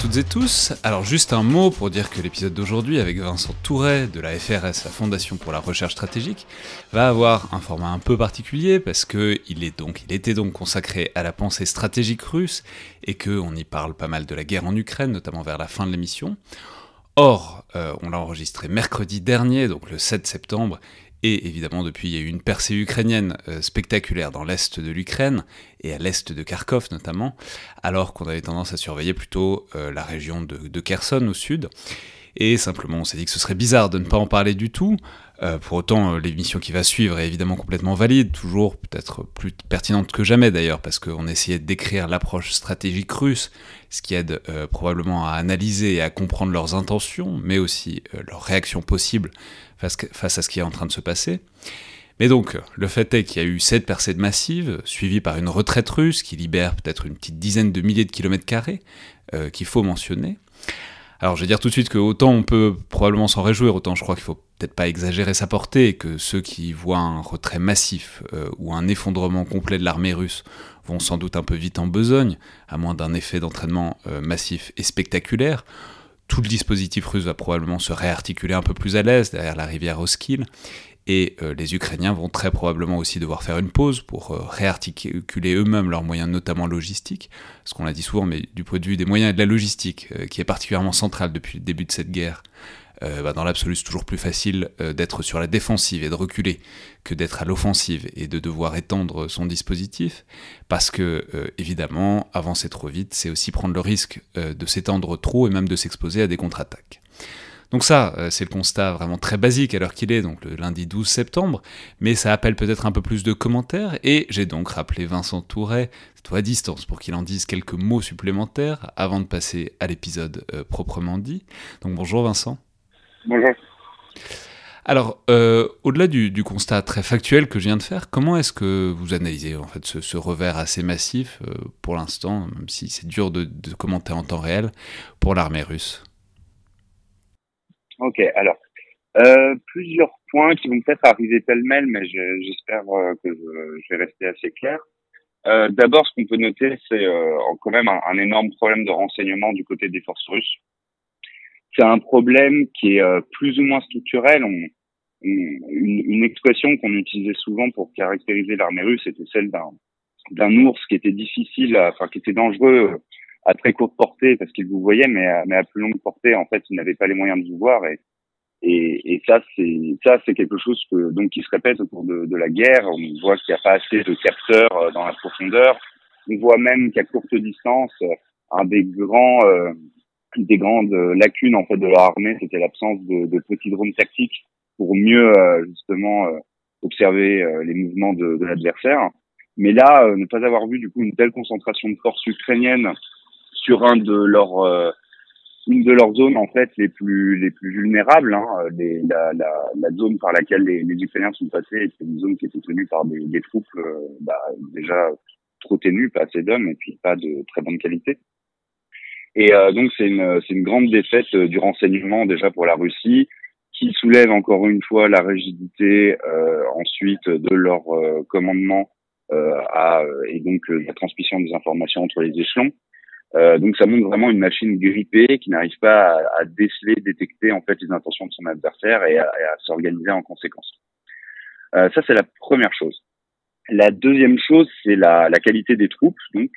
Toutes et tous. Alors juste un mot pour dire que l'épisode d'aujourd'hui avec Vincent Touret de la FRS, la Fondation pour la Recherche Stratégique, va avoir un format un peu particulier parce que il est donc, était donc consacré à la pensée stratégique russe et que on y parle pas mal de la guerre en Ukraine, notamment vers la fin de l'émission. Or, euh, on l'a enregistré mercredi dernier, donc le 7 septembre, et évidemment, depuis, il y a eu une percée ukrainienne euh, spectaculaire dans l'est de l'Ukraine, et à l'est de Kharkov notamment, alors qu'on avait tendance à surveiller plutôt euh, la région de, Kherson au sud. Et simplement, on s'est dit que ce serait bizarre de ne pas en parler du tout. Euh, pour autant, l'émission qui va suivre est évidemment complètement valide, toujours peut-être plus pertinente que jamais d'ailleurs, parce qu'on essayait de décrire l'approche stratégique russe, ce qui aide probablement à analyser et à comprendre leurs intentions, mais aussi leurs réactions possibles face, à ce qui est en train de se passer. Mais donc, le fait est qu'il y a eu cette percée massive, suivie par une retraite russe qui libère peut-être une petite dizaine de milliers de kilomètres carrés, euh, qu'il faut mentionner. Alors je vais dire tout de suite que autant on peut probablement s'en réjouir, autant je crois qu'il faut peut-être pas exagérer sa portée, que ceux qui voient un retrait massif euh, ou un effondrement complet de l'armée russe vont sans doute un peu vite en besogne, à moins d'un effet d'entraînement euh, massif et spectaculaire. Tout le dispositif russe va probablement se réarticuler un peu plus à l'aise derrière la rivière Oskil, et euh, les Ukrainiens vont très probablement aussi devoir faire une pause pour euh, réarticuler eux-mêmes leurs moyens, notamment logistiques, ce qu'on l'a dit souvent, mais du point de vue des moyens et de la logistique, euh, qui est particulièrement central depuis le début de cette guerre, euh, bah dans l'absolu c'est toujours plus facile euh, d'être sur la défensive et de reculer que d'être à l'offensive et de devoir étendre son dispositif, parce que euh, évidemment, avancer trop vite, c'est aussi prendre le risque de s'étendre trop et même de s'exposer à des contre-attaques. Donc ça, c'est le constat vraiment très basique à l'heure qu'il est, donc le lundi 12 septembre, mais ça appelle peut-être un peu plus de commentaires, et j'ai donc rappelé Vincent Touret, toi à distance, pour qu'il en dise quelques mots supplémentaires avant de passer à l'épisode proprement dit. Donc bonjour Vincent. Bonjour. Alors, euh, au-delà du, du, constat très factuel que je viens de faire, comment est-ce que vous analysez en fait ce, ce revers assez massif euh, pour l'instant, même si c'est dur de, de commenter en temps réel, pour l'armée russe? Ok, alors euh, plusieurs points qui vont peut-être arriver pêle-mêle, mais j'espère que je, je, vais rester assez clair. D'abord, ce qu'on peut noter, c'est quand même un, un, énorme problème de renseignement du côté des forces russes. C'est un problème qui est euh, plus ou moins structurel. Une, une, expression qu'on utilisait souvent pour caractériser l'armée russe était celle d'un d'un ours qui était difficile, à, enfin qui était dangereux à très courte portée parce qu'il vous voyait, mais à, mais à plus longue portée, en fait, il n'avait pas les moyens de vous voir. Et, et, et ça, c'est ça, c'est quelque chose que donc qui se répète au cours de, de la guerre. On voit qu'il n'y a pas assez de capteurs euh, dans la profondeur. On voit même qu'à courte distance, un des grands euh, des grandes lacunes en fait de l'armée, c'était l'absence de, de, petits drones tactiques pour mieux euh, justement euh, observer euh, les mouvements de, de l'adversaire. Mais là, ne pas avoir vu du coup une telle concentration de forces ukrainiennes sur un de leurs euh, une de leurs zones en fait les plus les plus vulnérables. Hein, les, la, la, la, zone par laquelle les, les Ukrainiens sont passés, c'est une zone qui était tenue par des, des troupes euh, bah, déjà trop ténues, pas assez d'hommes et puis pas de très bonne qualité. Et euh, donc c'est une une grande défaite euh, du renseignement déjà pour la Russie qui soulève encore une fois la rigidité euh, ensuite de leur commandement à, et donc la transmission des informations entre les échelons. Euh, donc ça montre vraiment une machine grippée qui n'arrive pas à, à, déceler, détecter en fait les intentions de son adversaire et à, à s'organiser en conséquence. Euh, ça c'est la première chose. La deuxième chose c'est la, la, qualité des troupes. Donc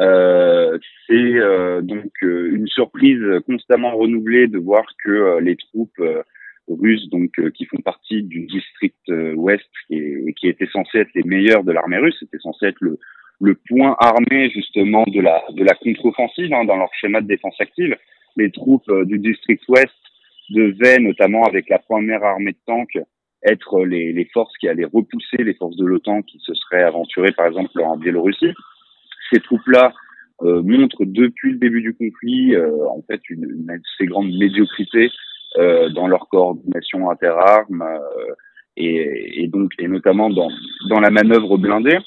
euh, c'est euh, donc euh, une surprise constamment renouvelée de voir que les troupes russes donc qui font partie du district ouest et, qui étaient censées être les meilleurs de l'armée russe, c'était censé être le le point armé justement de la de la contre-offensive hein, dans leur schéma de défense active. Les troupes euh, du district ouest devaient, notamment avec la première armée de tanks, être les, les forces qui allaient repousser les forces de l'OTAN qui se seraient aventurées par exemple en Biélorussie. Ces troupes-là euh, montrent depuis le début du conflit euh, en fait une, une, assez grande médiocrité euh, dans leur coordination interarmes et, et donc et notamment dans dans la manœuvre blindée.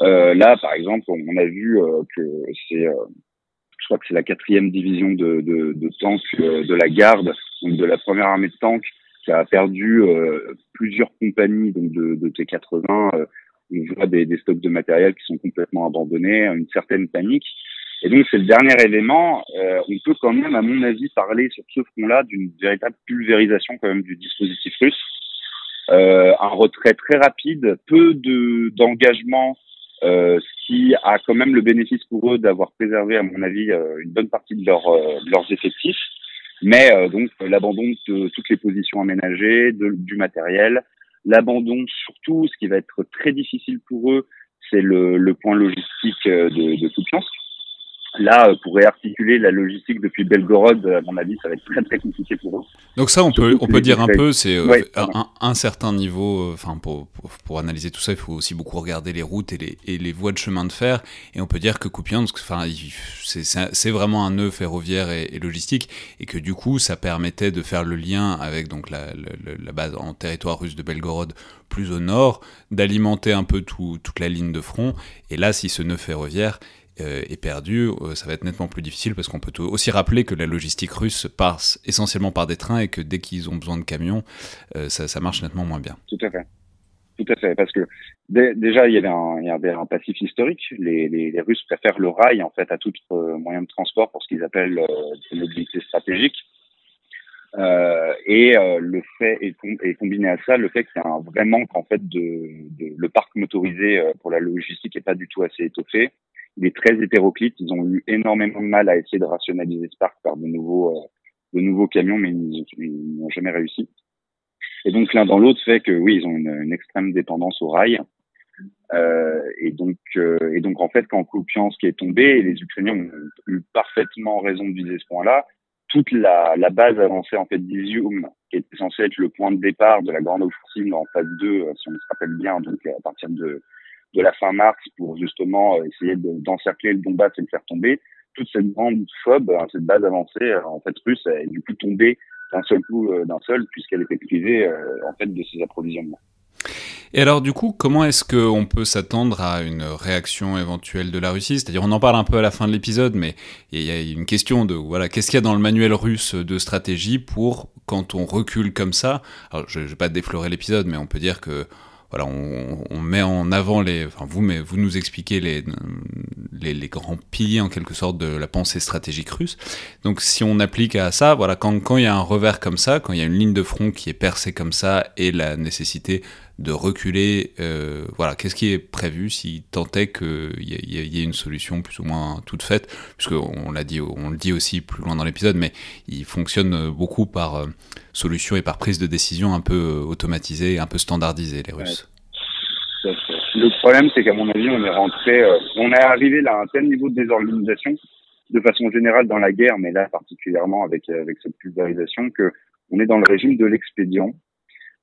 Là, par exemple, on a vu que c'est, je crois que c'est la quatrième division de, de, tanks de la garde, donc de la première armée de tanks, qui a perdu plusieurs compagnies donc de T80. On voit des, des, stocks de matériel qui sont complètement abandonnés, une certaine panique. Et donc c'est le dernier élément. Euh, on peut quand même, à mon avis, parler sur ce front-là d'une véritable pulvérisation quand même du dispositif russe. Euh, un retrait très rapide, peu de d'engagement, euh, ce qui a quand même le bénéfice pour eux d'avoir préservé, à mon avis, euh, une bonne partie de, leur, euh, de leurs effectifs. Mais donc l'abandon de toutes les positions aménagées, de, du matériel, l'abandon surtout, ce qui va être très difficile pour eux, c'est le, le point logistique de, de Kupiansk Là, euh, pour réarticuler la logistique depuis Belgorod, à mon avis, ça va être très très compliqué pour eux. Donc ça, on peut on peut dire un peu, c'est euh, un, un, certain niveau. Euh, enfin, pour, pour, analyser tout ça, il faut aussi beaucoup regarder les routes et les, et les voies de chemin de fer. Et on peut dire que Kupiansk, enfin, c'est vraiment un nœud ferroviaire et, logistique, et que du coup, ça permettait de faire le lien avec donc la, la, base en territoire russe de Belgorod plus au nord, d'alimenter un peu tout, toute la ligne de front. Et là, si ce nœud ferroviaire euh, est perdu, euh, ça va être nettement plus difficile parce qu'on peut aussi rappeler que la logistique russe passe essentiellement par des trains et que dès qu'ils ont besoin de camions, euh, ça, marche nettement moins bien. Tout à fait. Tout à fait, parce que déjà il y avait un, passif historique. Les, les, les, Russes préfèrent le rail en fait à tout moyen de transport pour ce qu'ils appellent euh, mobilité stratégique. Euh, et le fait et, combiné à ça, le fait qu'il y a un vrai manque en fait de, le parc motorisé pour la logistique est pas du tout assez étoffé il est très hétéroclite. Ils ont eu énormément de mal à essayer de rationaliser ce parc par de nouveaux, euh, de nouveaux camions, mais ils n'ont jamais réussi. Et donc l'un dans l'autre fait que oui, ils ont une, une extrême dépendance au rail. Euh, et donc, euh, et donc en fait, quand Kupiansk est tombé, les Ukrainiens ont eu parfaitement raison de viser ce point-là. Toute la, la base avancée en fait d'Izium, qui était censée être le point de départ de la grande offensive en phase 2, euh, si on se rappelle bien, donc à partir de de la fin mars pour justement euh, essayer d'encercler le Donbass et le faire tomber. Toute cette grande phobe, hein, cette base avancée euh, en fait russe, est du coup tombée d'un seul coup, euh, d'un seul, puisqu'elle était privée en fait de ses approvisionnements. Et alors du coup, comment est-ce qu'on peut s'attendre à une réaction éventuelle de la Russie? C'est-à-dire, on en parle un peu à la fin de l'épisode, mais il y a une question de voilà, qu'est-ce qu'il y a dans le manuel russe de stratégie pour quand on recule comme ça? Alors, je ne vais pas déflorer l'épisode, mais on peut dire que voilà, on, met en avant les, enfin vous, mais vous nous expliquez les, les, les, grands piliers en quelque sorte de la pensée stratégique russe. Donc si on applique à ça, voilà, quand, quand il y a un revers comme ça, quand il y a une ligne de front qui est percée comme ça et la nécessité de reculer, euh, voilà, qu'est-ce qui est prévu si tant est qu'il y, ait une solution plus ou moins toute faite, puisque on l'a dit, on le dit aussi plus loin dans l'épisode, mais il fonctionne beaucoup par euh, solution et par prise de décision un peu euh, automatisée, un peu standardisée, les Russes. Le problème, c'est qu'à mon avis, on est rentré, euh, on est arrivé là à un tel niveau de désorganisation, de façon générale dans la guerre, mais là particulièrement avec avec cette pulvérisation, que on est dans le régime de l'expédient.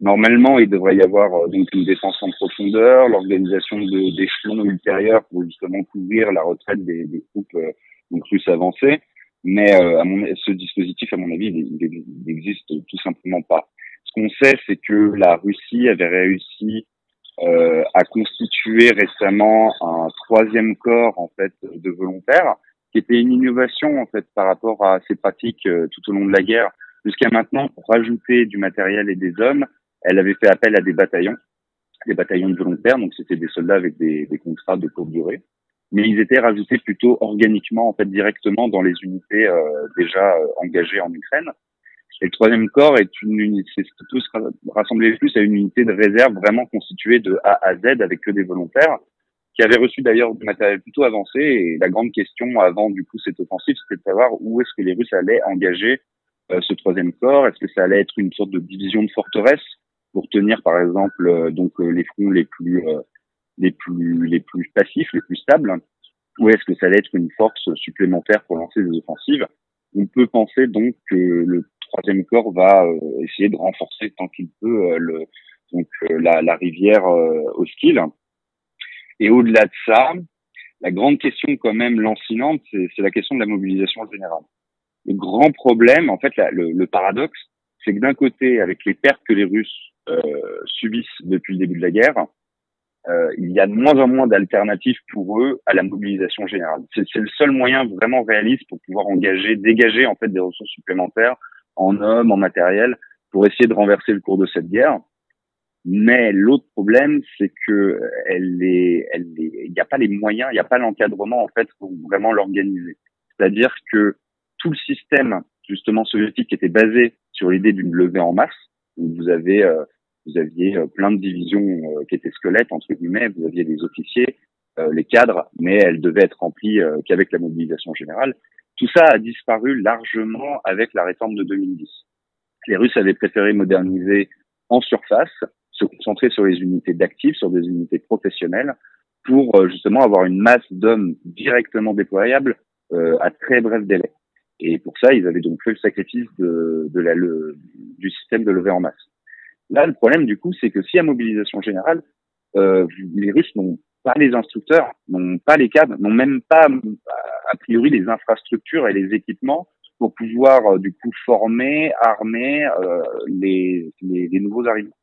Normalement, il devrait y avoir euh, donc une défense en profondeur, l'organisation d'échelons ultérieurs pour justement couvrir la retraite des, des troupes euh, donc russes avancées. Mais à mon, ce dispositif, à mon avis, il n'existe tout simplement pas. Ce qu'on sait, c'est que la Russie avait réussi euh, a constitué récemment un troisième corps en fait de volontaires, qui était une innovation en fait par rapport à ces pratiques euh, tout au long de la guerre. Jusqu'à maintenant, pour rajouter du matériel et des hommes, elle avait fait appel à des bataillons, des bataillons de volontaires, donc c'était des soldats avec des, des contrats de courte durée, mais ils étaient rajoutés plutôt organiquement en fait directement dans les unités euh, déjà euh, engagées en Ukraine. Et le troisième corps est une unité, c'est tout se rassembler plus à une unité de réserve vraiment constituée de A à Z avec que des volontaires qui avaient reçu d'ailleurs du matériel plutôt avancé. Et la grande question avant du coup cette offensive, c'était de savoir où est-ce que les Russes allaient engager euh, ce troisième corps. Est-ce que ça allait être une sorte de division de forteresse pour tenir par exemple euh, donc euh, les fronts les plus les plus les plus passifs, les plus stables, ou est-ce que ça allait être une force supplémentaire pour lancer des offensives? On peut penser donc que le troisième corps va euh, essayer de renforcer tant qu'il peut euh, le, donc euh, la, la rivière hostile. Et au-delà de ça, la grande question quand même lancinante, c'est la question de la mobilisation générale. Le grand problème, en fait, le, le, paradoxe, c'est que d'un côté, avec les pertes que les Russes euh, subissent depuis le début de la guerre, euh, il y a de moins en moins d'alternatives pour eux à la mobilisation générale. C'est le seul moyen vraiment réaliste pour pouvoir engager, dégager en fait des ressources supplémentaires en hommes, en matériel, pour essayer de renverser le cours de cette guerre. Mais l'autre problème, c'est que elle est, elle il n'y a pas les moyens, il n'y a pas l'encadrement en fait pour vraiment l'organiser. C'est-à-dire que tout le système justement soviétique était basé sur l'idée d'une levée en masse, où vous avez, euh, vous aviez euh, plein de divisions euh, qui étaient squelettes entre guillemets, vous aviez des officiers, les cadres, mais elles devaient être remplies qu'avec la mobilisation générale. Tout ça a disparu largement avec la réforme de 2010. Les Russes avaient préféré moderniser en surface, se concentrer sur les unités d'actifs, sur des unités professionnelles, pour euh, justement avoir une masse d'hommes directement déployables euh, à très bref délai. Et pour ça, ils avaient donc fait le sacrifice de, de la, du système de levée en masse. Là, le problème du coup, c'est que si à mobilisation générale, euh, les Russes n'ont pas les instructeurs, n'ont pas les cadres, n'ont même pas a priori les infrastructures et les équipements pour pouvoir euh, du coup former, armer euh, les, les, les, nouveaux arrivants.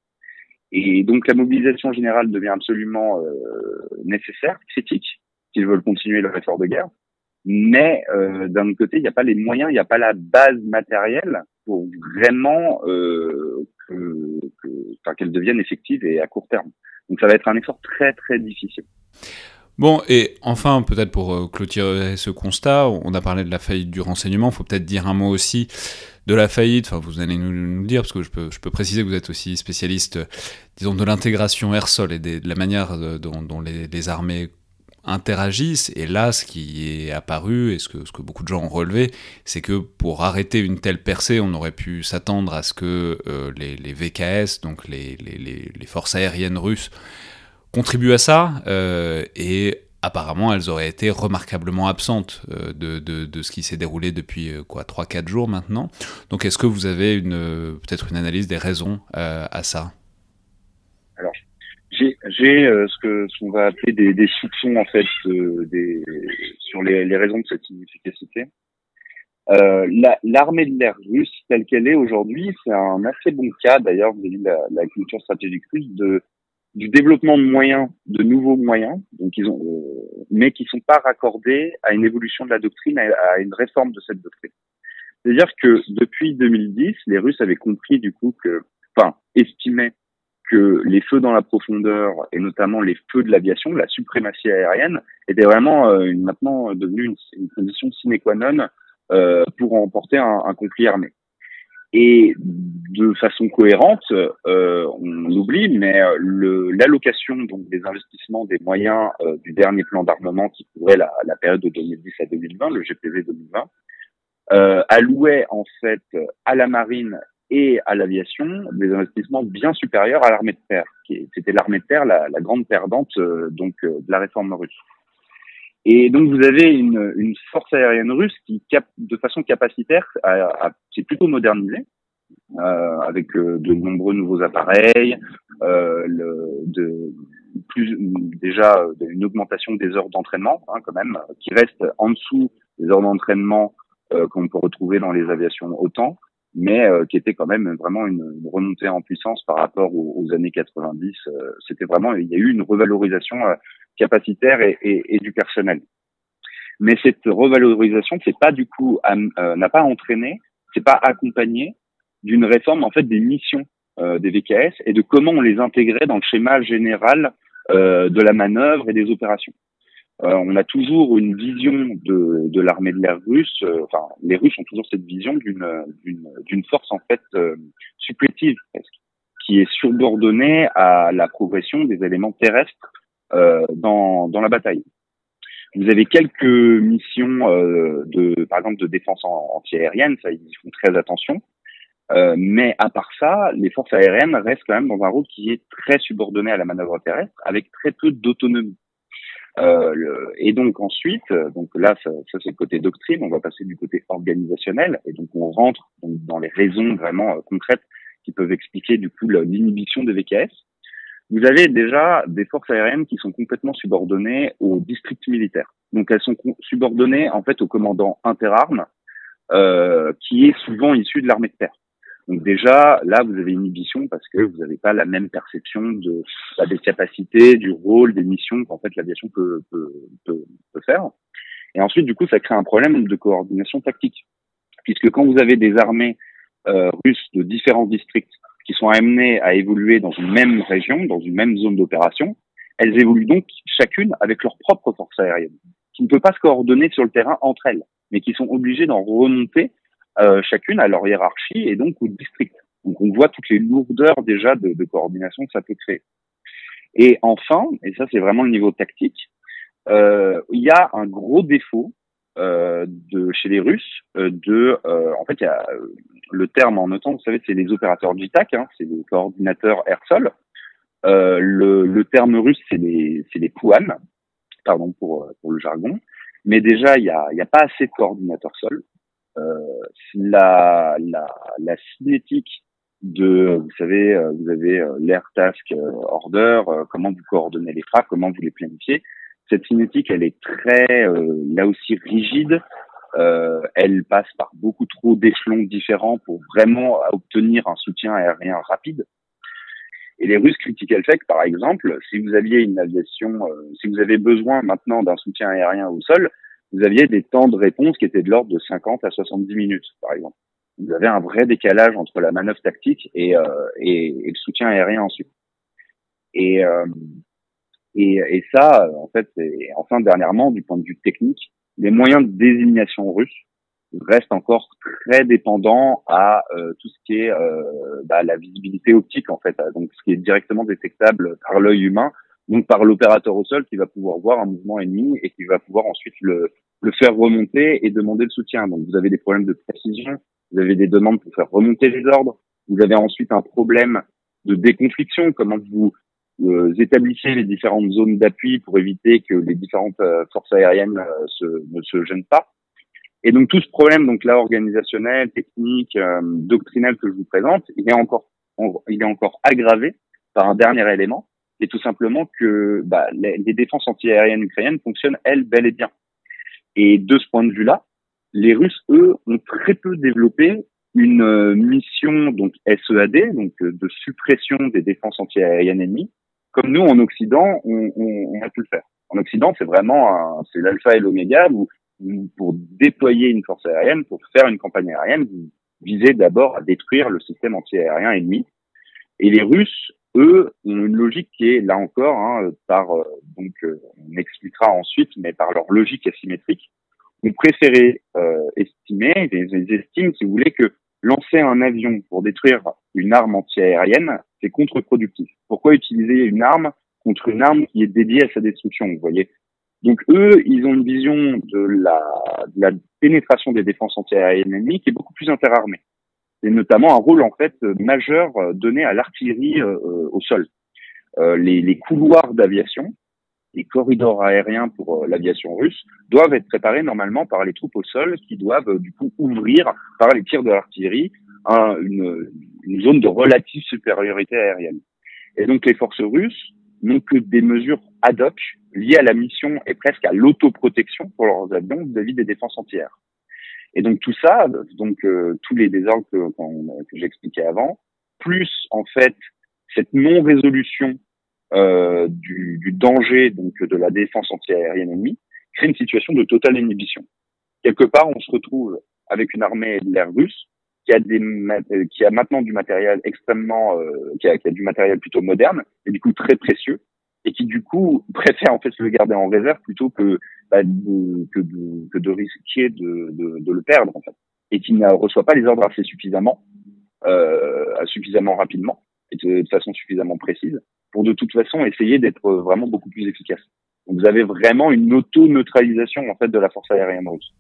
Et donc la mobilisation générale devient absolument euh, nécessaire, critique, s'ils veulent continuer leur effort de guerre. Mais euh, d'un autre côté, il n'y a pas les moyens, il n'y a pas la base matérielle pour vraiment euh, que, que, enfin, qu'elle devienne effective et à court terme. Donc ça va être un effort très très difficile. Bon, et enfin, peut-être pour euh, clôturer ce constat, on a parlé de la faillite du renseignement, il faut peut-être dire un mot aussi de la faillite, enfin vous allez nous, le dire, parce que je peux, je peux préciser que vous êtes aussi spécialiste, disons, de l'intégration air-sol et de la manière dont, les, armées interagissent. Et là, ce qui est apparu, et ce que, beaucoup de gens ont relevé, c'est que pour arrêter une telle percée, on aurait pu s'attendre à ce que euh, les, VKS, donc les, forces aériennes russes, contribuent à ça, euh, et apparemment elles auraient été remarquablement absentes euh, de, ce qui s'est déroulé depuis quoi 3-4 jours maintenant. Donc est-ce que vous avez peut-être une analyse des raisons à ça? J'ai ce que ce qu'on va appeler des, soupçons en fait des, sur les, raisons de cette inefficacité. L'armée de l'air russe telle qu'elle est aujourd'hui, c'est un assez bon cas d'ailleurs, avez vu la, culture stratégique russe de du développement de moyens, de nouveaux moyens, donc ils ont, euh, mais qui sont pas raccordés à une évolution de la doctrine, à, une réforme de cette doctrine. C'est-à-dire que depuis 2010, les Russes avaient compris du coup que, enfin, estimaient que les feux dans la profondeur et notamment les feux de l'aviation, la suprématie aérienne, étaient vraiment euh, maintenant devenue une, une, condition sine qua non euh, pour emporter un, un conflit armé. Et de façon cohérente, euh, on oublie, mais euh, l'allocation donc des investissements des moyens euh, du dernier plan d'armement qui couvrait la, la, période de 2010 à 2020, le GPV 2020, euh, allouait en fait à la marine et à l'aviation des investissements bien supérieurs à l'armée de terre. C'était l'armée de terre la, grande perdante euh, donc de la réforme russe. Et donc vous avez une, force aérienne russe qui, cap, de façon capacitaire, s'est plutôt modernisée, euh, avec euh, de nombreux nouveaux appareils, euh, déjà une augmentation des heures d'entraînement, hein, quand même, qui reste en dessous des heures d'entraînement euh, qu'on peut retrouver dans les aviations autant, mais euh, qui était quand même vraiment une, remontée en puissance par rapport aux, années 90. C'était vraiment, il y a eu une revalorisation capacitaire et, et, et, du personnel. Mais cette revalorisation, c'est pas du coup euh, n'a pas entraîné, c'est pas accompagné d'une réforme en fait des missions euh, des VKS et de comment on les intégrait dans le schéma général euh, de la manœuvre et des opérations. Euh, on a toujours une vision de, de l'armée de l'air russe. Euh, enfin, les Russes ont toujours cette vision d'une d'une force en fait supplétive presque, qui est subordonnée à la progression des éléments terrestres euh, dans, dans la bataille. Vous avez quelques missions euh, de, par exemple, de défense anti-aérienne, ça ils font très attention. Euh, mais à part ça, les forces aériennes restent quand même dans un rôle qui est très subordonné à la manœuvre terrestre, avec très peu d'autonomie. Euh, le, et donc ensuite, donc là, ça, ça c'est le côté doctrine. On va passer du côté organisationnel, et donc on rentre donc, dans les raisons vraiment euh, concrètes qui peuvent expliquer du coup l'inhibition des VKS vous avez déjà des forces aériennes qui sont complètement subordonnées aux districts militaires. Donc elles sont subordonnées en fait au commandant interarmes, euh, qui est souvent issu de l'armée de terre. Donc déjà, là, vous avez une inhibition parce que vous n'avez pas la même perception de bah, des capacités, du rôle, des missions qu'en fait l'aviation peut, peut, peut, peut, faire. Et ensuite, du coup, ça crée un problème de coordination tactique, puisque quand vous avez des armées euh, russes de différents districts qui sont amenées à évoluer dans une même région, dans une même zone d'opération, elles évoluent donc chacune avec leur propre force aérienne, qui ne peut pas se coordonner sur le terrain entre elles, mais qui sont obligées d'en remonter euh, chacune à leur hiérarchie et donc au district. Donc on voit toutes les lourdeurs déjà de, de coordination que ça peut créer. Et enfin, et ça c'est vraiment le niveau tactique, euh, il y a un gros défaut euh, de chez les Russes euh, de euh, en fait il y a le terme en OTAN vous savez c'est les opérateurs JTAC hein, c'est les coordinateurs air-sol le, le, terme russe c'est les c'est les PUAN pardon pour pour le jargon mais déjà il y a y a pas assez de coordinateurs sol la, la la cinétique de vous savez vous avez l'air task order comment vous coordonnez les frappes comment vous les planifiez cette cinétique, elle est très, euh, là aussi, rigide. Euh, elle passe par beaucoup trop d'échelons différents pour vraiment obtenir un soutien aérien rapide. Et les Russes critiquaient le fait par exemple, si vous aviez une aviation, euh, si vous avez besoin maintenant d'un soutien aérien au sol, vous aviez des temps de réponse qui étaient de l'ordre de 50 à 70 minutes, par exemple. Vous avez un vrai décalage entre la manœuvre tactique et, euh, et, le soutien aérien ensuite. Et, euh, et, et ça, en fait, et enfin dernièrement, du point de vue technique, les moyens de désignation russes restent encore très dépendants à euh, tout ce qui est euh, bah, la visibilité optique en fait, donc ce qui est directement détectable par l'œil humain, donc par l'opérateur au sol qui va pouvoir voir un mouvement ennemi et qui va pouvoir ensuite le, le faire remonter et demander le soutien. Donc vous avez des problèmes de précision, vous avez des demandes pour faire remonter les ordres, vous avez ensuite un problème de déconfliction, comment vous euh, établissez les différentes zones d'appui pour éviter que les différentes euh, forces aériennes euh, se, ne se gênent pas. Et donc tout ce problème, donc là organisationnel, technique, doctrinal que je vous présente, il est encore, il est encore aggravé par un dernier élément, et tout simplement que bah, les, les, défenses antiaériennes ukrainiennes fonctionnent elles bel et bien. Et de ce point de vue-là, les Russes eux ont très peu développé une mission donc SEAD, donc de suppression des défenses antiaériennes ennemies, comme nous en Occident, on, a pu le faire. En Occident, c'est vraiment c'est l'alpha et l'oméga. Vous, pour déployer une force aérienne, pour faire une campagne aérienne, vous visez d'abord à détruire le système anti-aérien ennemi. Et les Russes, eux, ont une logique qui est là encore, hein, par euh, donc euh, on expliquera ensuite, mais par leur logique asymétrique, ont préféré euh, estimer, ils, estiment, si vous que lancer un avion pour détruire une arme anti-aérienne, c'est contre-productif. Pourquoi utiliser une arme contre une arme qui est dédiée à sa destruction, vous voyez? Donc eux, ils ont une vision de la, de la pénétration des défenses anti-aériennes ennemies qui est beaucoup plus interarmée. C'est notamment un rôle en fait majeur donné à l'artillerie euh, au sol. Euh, les, les couloirs d'aviation, les corridors aériens pour euh, l'aviation russe doivent être préparés normalement par les troupes au sol qui doivent euh, du coup ouvrir par les tirs de l'artillerie une, une, zone de relative supériorité aérienne. Et donc les forces russes n'ont que des mesures ad hoc liées à la mission et presque à l'autoprotection pour leurs avions vis-à-vis des défenses entières. Et donc tout ça, donc euh, tous les désordres que, j'expliquais avant, plus en fait cette non-résolution euh, du, danger donc de la défense antiaérienne ennemie crée une situation de totale inhibition. Quelque part, on se retrouve avec une armée de l'air russe qui a des euh, qui a maintenant du matériel extrêmement qui, a, qui, a, du matériel plutôt moderne et du coup très précieux et qui du coup préfère en fait le garder en réserve plutôt que bah, de, que, de, que de risquer de, de, de, le perdre en fait et qui ne reçoit pas les ordres assez suffisamment euh, suffisamment rapidement et de, de façon suffisamment précise pour de toute façon essayer d'être vraiment beaucoup plus efficace. Donc vous avez vraiment une auto-neutralisation en fait de la force aérienne russe.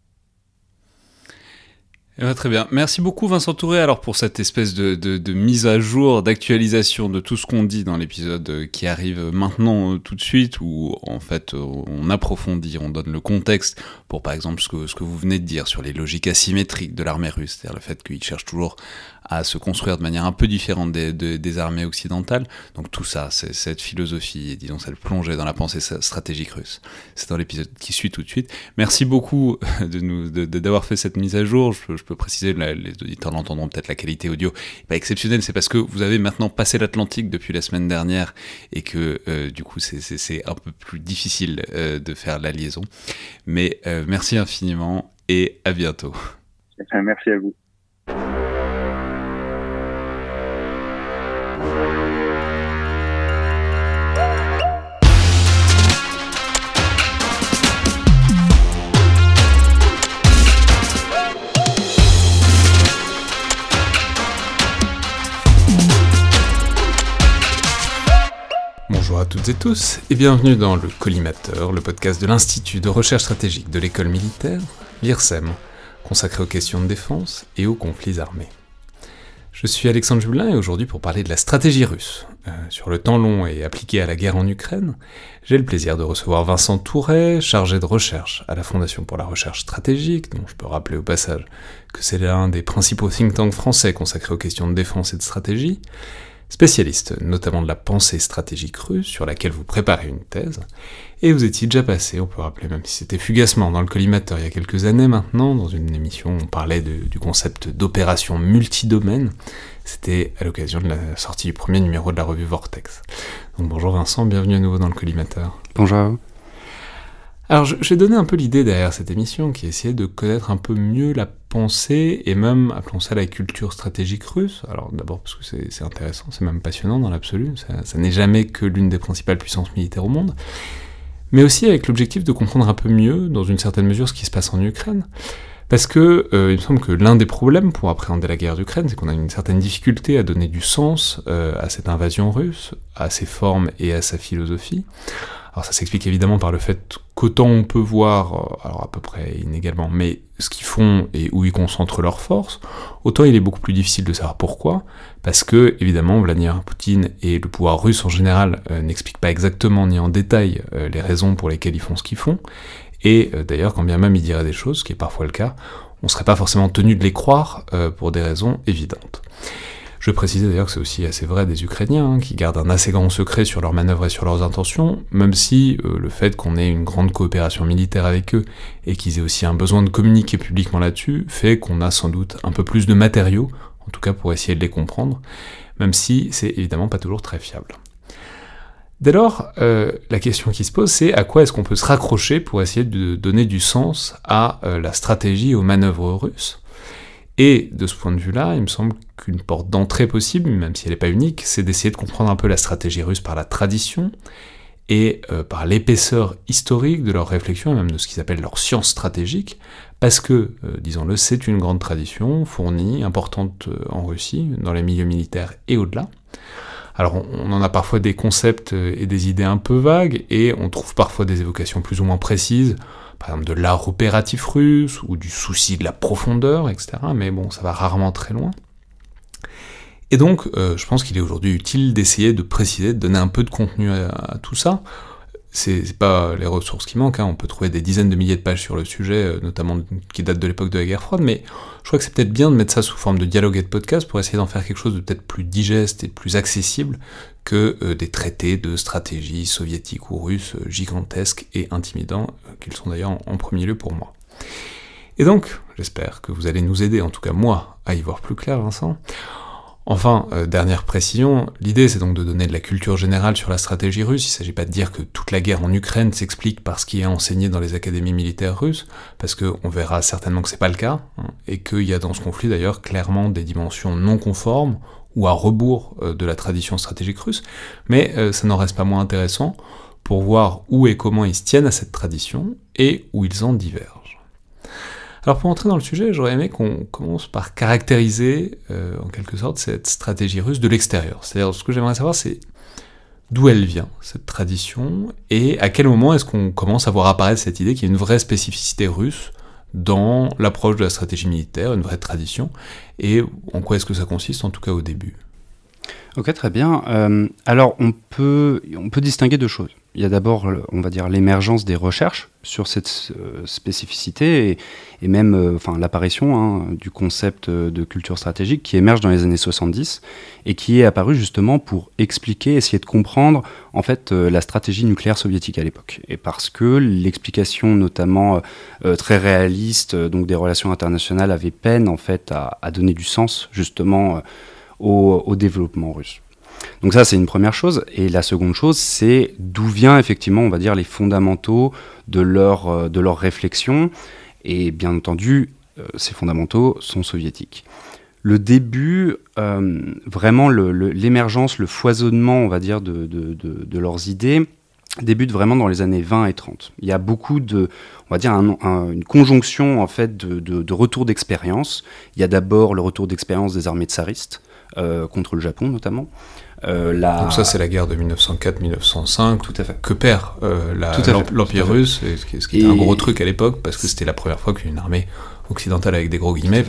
Eh très bien. Merci beaucoup Vincent Touré alors pour cette espèce de, mise à jour, d'actualisation de tout ce qu'on dit dans l'épisode euh, qui arrive maintenant euh, tout de suite où en fait euh, on approfondit, on donne le contexte pour par exemple ce que, ce que vous venez de dire sur les logiques asymétriques de l'armée russe, c'est-à-dire le fait qu'ils cherchent toujours à se construire de manière un peu différente des, armées occidentales. Donc tout ça, c'est cette philosophie, disons cette plongée dans la pensée stratégique russe. C'est dans l'épisode qui suit tout de suite. Merci beaucoup de nous d'avoir fait cette mise à jour. Je, je peux préciser, les auditeurs l'entendront peut-être, la qualité audio n'est pas exceptionnelle. C'est parce que vous avez maintenant passé l'Atlantique depuis la semaine dernière et que euh, du coup c'est un peu plus difficile euh, de faire la liaison. Mais euh, merci infiniment et à bientôt. Merci à vous. Toutes et tous, et bienvenue dans le Collimateur, le podcast de l'Institut de recherche stratégique de l'école militaire, l'IRSEM, consacré aux questions de défense et aux conflits armés. Je suis Alexandre Jubelin et aujourd'hui pour parler de la stratégie russe. Euh, sur le temps long et appliqué à la guerre en Ukraine, j'ai le plaisir de recevoir Vincent Touret, chargé de recherche à la Fondation pour la recherche stratégique, dont je peux rappeler au passage que c'est l'un des principaux think tanks français consacrés aux questions de défense et de stratégie, spécialiste notamment de la pensée stratégique russe sur laquelle vous préparez une thèse, et vous étiez déjà passé, on peut rappeler même si c'était fugacement dans le collimateur il y a quelques années maintenant, dans une émission où on parlait du concept d'opération multidomaine, c'était à l'occasion de la sortie du premier numéro de la revue Vortex. Donc bonjour Vincent, bienvenue à nouveau dans le collimateur. Bonjour alors, je, vais donner un peu l'idée derrière cette émission, qui essayer de connaître un peu mieux la pensée, et même, appelons ça la culture stratégique russe. Alors, d'abord parce que c'est intéressant, c'est même passionnant dans l'absolu, ça, n'est jamais que l'une des principales puissances militaires au monde, mais aussi avec l'objectif de comprendre un peu mieux, dans une certaine mesure, ce qui se passe en Ukraine. Parce que euh, il me semble que l'un des problèmes pour appréhender la guerre d'Ukraine, c'est qu'on a une certaine difficulté à donner du sens euh, à cette invasion russe, à ses formes et à sa philosophie. Alors ça s'explique évidemment par le fait qu'autant on peut voir, euh, alors à peu près inégalement, mais ce qu'ils font et où ils concentrent leurs forces, autant il est beaucoup plus difficile de savoir pourquoi, parce que évidemment Vladimir Poutine et le pouvoir russe en général euh, n'expliquent pas exactement ni en détail euh, les raisons pour lesquelles ils font ce qu'ils font, et d'ailleurs quand bien même ils diraient des choses, ce qui est parfois le cas, on ne serait pas forcément tenu de les croire pour des raisons évidentes. Je précise d'ailleurs que c'est aussi assez vrai des Ukrainiens, hein, qui gardent un assez grand secret sur leurs manœuvres et sur leurs intentions, même si euh, le fait qu'on ait une grande coopération militaire avec eux, et qu'ils aient aussi un besoin de communiquer publiquement là-dessus, fait qu'on a sans doute un peu plus de matériaux, en tout cas pour essayer de les comprendre, même si c'est évidemment pas toujours très fiable. Dès lors, euh, la question qui se pose, c'est à quoi est-ce qu'on peut se raccrocher pour essayer de donner du sens à euh, la stratégie aux manœuvres russes? Et de ce point de vue-là, il me semble qu'une porte d'entrée possible, même si elle n'est pas unique, c'est d'essayer de comprendre un peu la stratégie russe par la tradition et euh, par l'épaisseur historique de leur réflexion et même de ce qu'ils appellent leur science stratégique, parce que, euh, disons-le, c'est une grande tradition fournie, importante euh, en Russie, dans les milieux militaires et au-delà. Alors on, en a parfois des concepts et des idées un peu vagues, et on trouve parfois des évocations plus ou moins précises, par exemple de l'art opératif russe, ou du souci de la profondeur, etc. Mais bon, ça va rarement très loin. Et donc, euh, je pense qu'il est aujourd'hui utile d'essayer de préciser, de donner un peu de contenu à tout ça, c'est pas les ressources qui manquent, hein. on peut trouver des dizaines de milliers de pages sur le sujet, euh, notamment qui datent de l'époque de la guerre froide, mais je crois que c'est peut-être bien de mettre ça sous forme de dialogue et de podcast pour essayer d'en faire quelque chose de peut-être plus digeste et plus accessible que euh, des traités de stratégie soviétique ou russe euh, gigantesques et intimidants, qu'ils sont d'ailleurs en premier lieu pour moi. Et donc, j'espère que vous allez nous aider, en tout cas moi, à y voir plus clair, Vincent, Enfin, euh, dernière précision, l'idée c'est donc de donner de la culture générale sur la stratégie russe, il ne s'agit pas de dire que toute la guerre en Ukraine s'explique par ce qui est enseigné dans les académies militaires russes, parce qu'on verra certainement que c'est pas le cas, hein, et qu'il y a dans ce conflit d'ailleurs clairement des dimensions non conformes, ou à rebours euh, de la tradition stratégique russe, mais euh, ça n'en reste pas moins intéressant pour voir où et comment ils se tiennent à cette tradition, et où ils en divergent. Alors pour entrer dans le sujet, j'aurais aimé qu'on commence par caractériser euh, en quelque sorte cette stratégie russe de l'extérieur. C'est-à-dire ce que j'aimerais savoir c'est d'où elle vient, cette tradition, et à quel moment est-ce qu'on commence à voir apparaître cette idée qu'il y a une vraie spécificité russe dans l'approche de la stratégie militaire, une vraie tradition, et en quoi est-ce que ça consiste, en tout cas au début? Ok, très bien. Euh, alors on peut, on peut distinguer deux choses il y a d'abord, on va dire, l'émergence des recherches sur cette euh, spécificité et, même euh, enfin, l'apparition hein, du concept de culture stratégique qui émerge dans les années 70 et qui est apparu justement pour expliquer, essayer de comprendre en fait la stratégie nucléaire soviétique à l'époque. Et parce que l'explication notamment très réaliste donc des relations internationales avait peine en fait à, donner du sens justement au développement russe. Donc ça, c'est une première chose. Et la seconde chose, c'est d'où vient effectivement, on va dire, les fondamentaux de leur, euh, de leur réflexion. Et bien entendu, euh, ces fondamentaux sont soviétiques. Le début, euh, vraiment l'émergence, le, foisonnement, on va dire, de, de, leurs idées, débute vraiment dans les années 20 et 30. Il y a beaucoup de, on va dire, une conjonction en fait de, de retours d'expérience. Il y a d'abord le retour d'expérience des armées tsaristes contre le Japon notamment. Euh, la... Donc ça, c'est la guerre de 1904-1905. Tout à fait. Que perd euh, l'Empire russe, ce qui était un gros truc à l'époque, parce que c'était la première fois qu'une armée occidentale, avec des gros guillemets,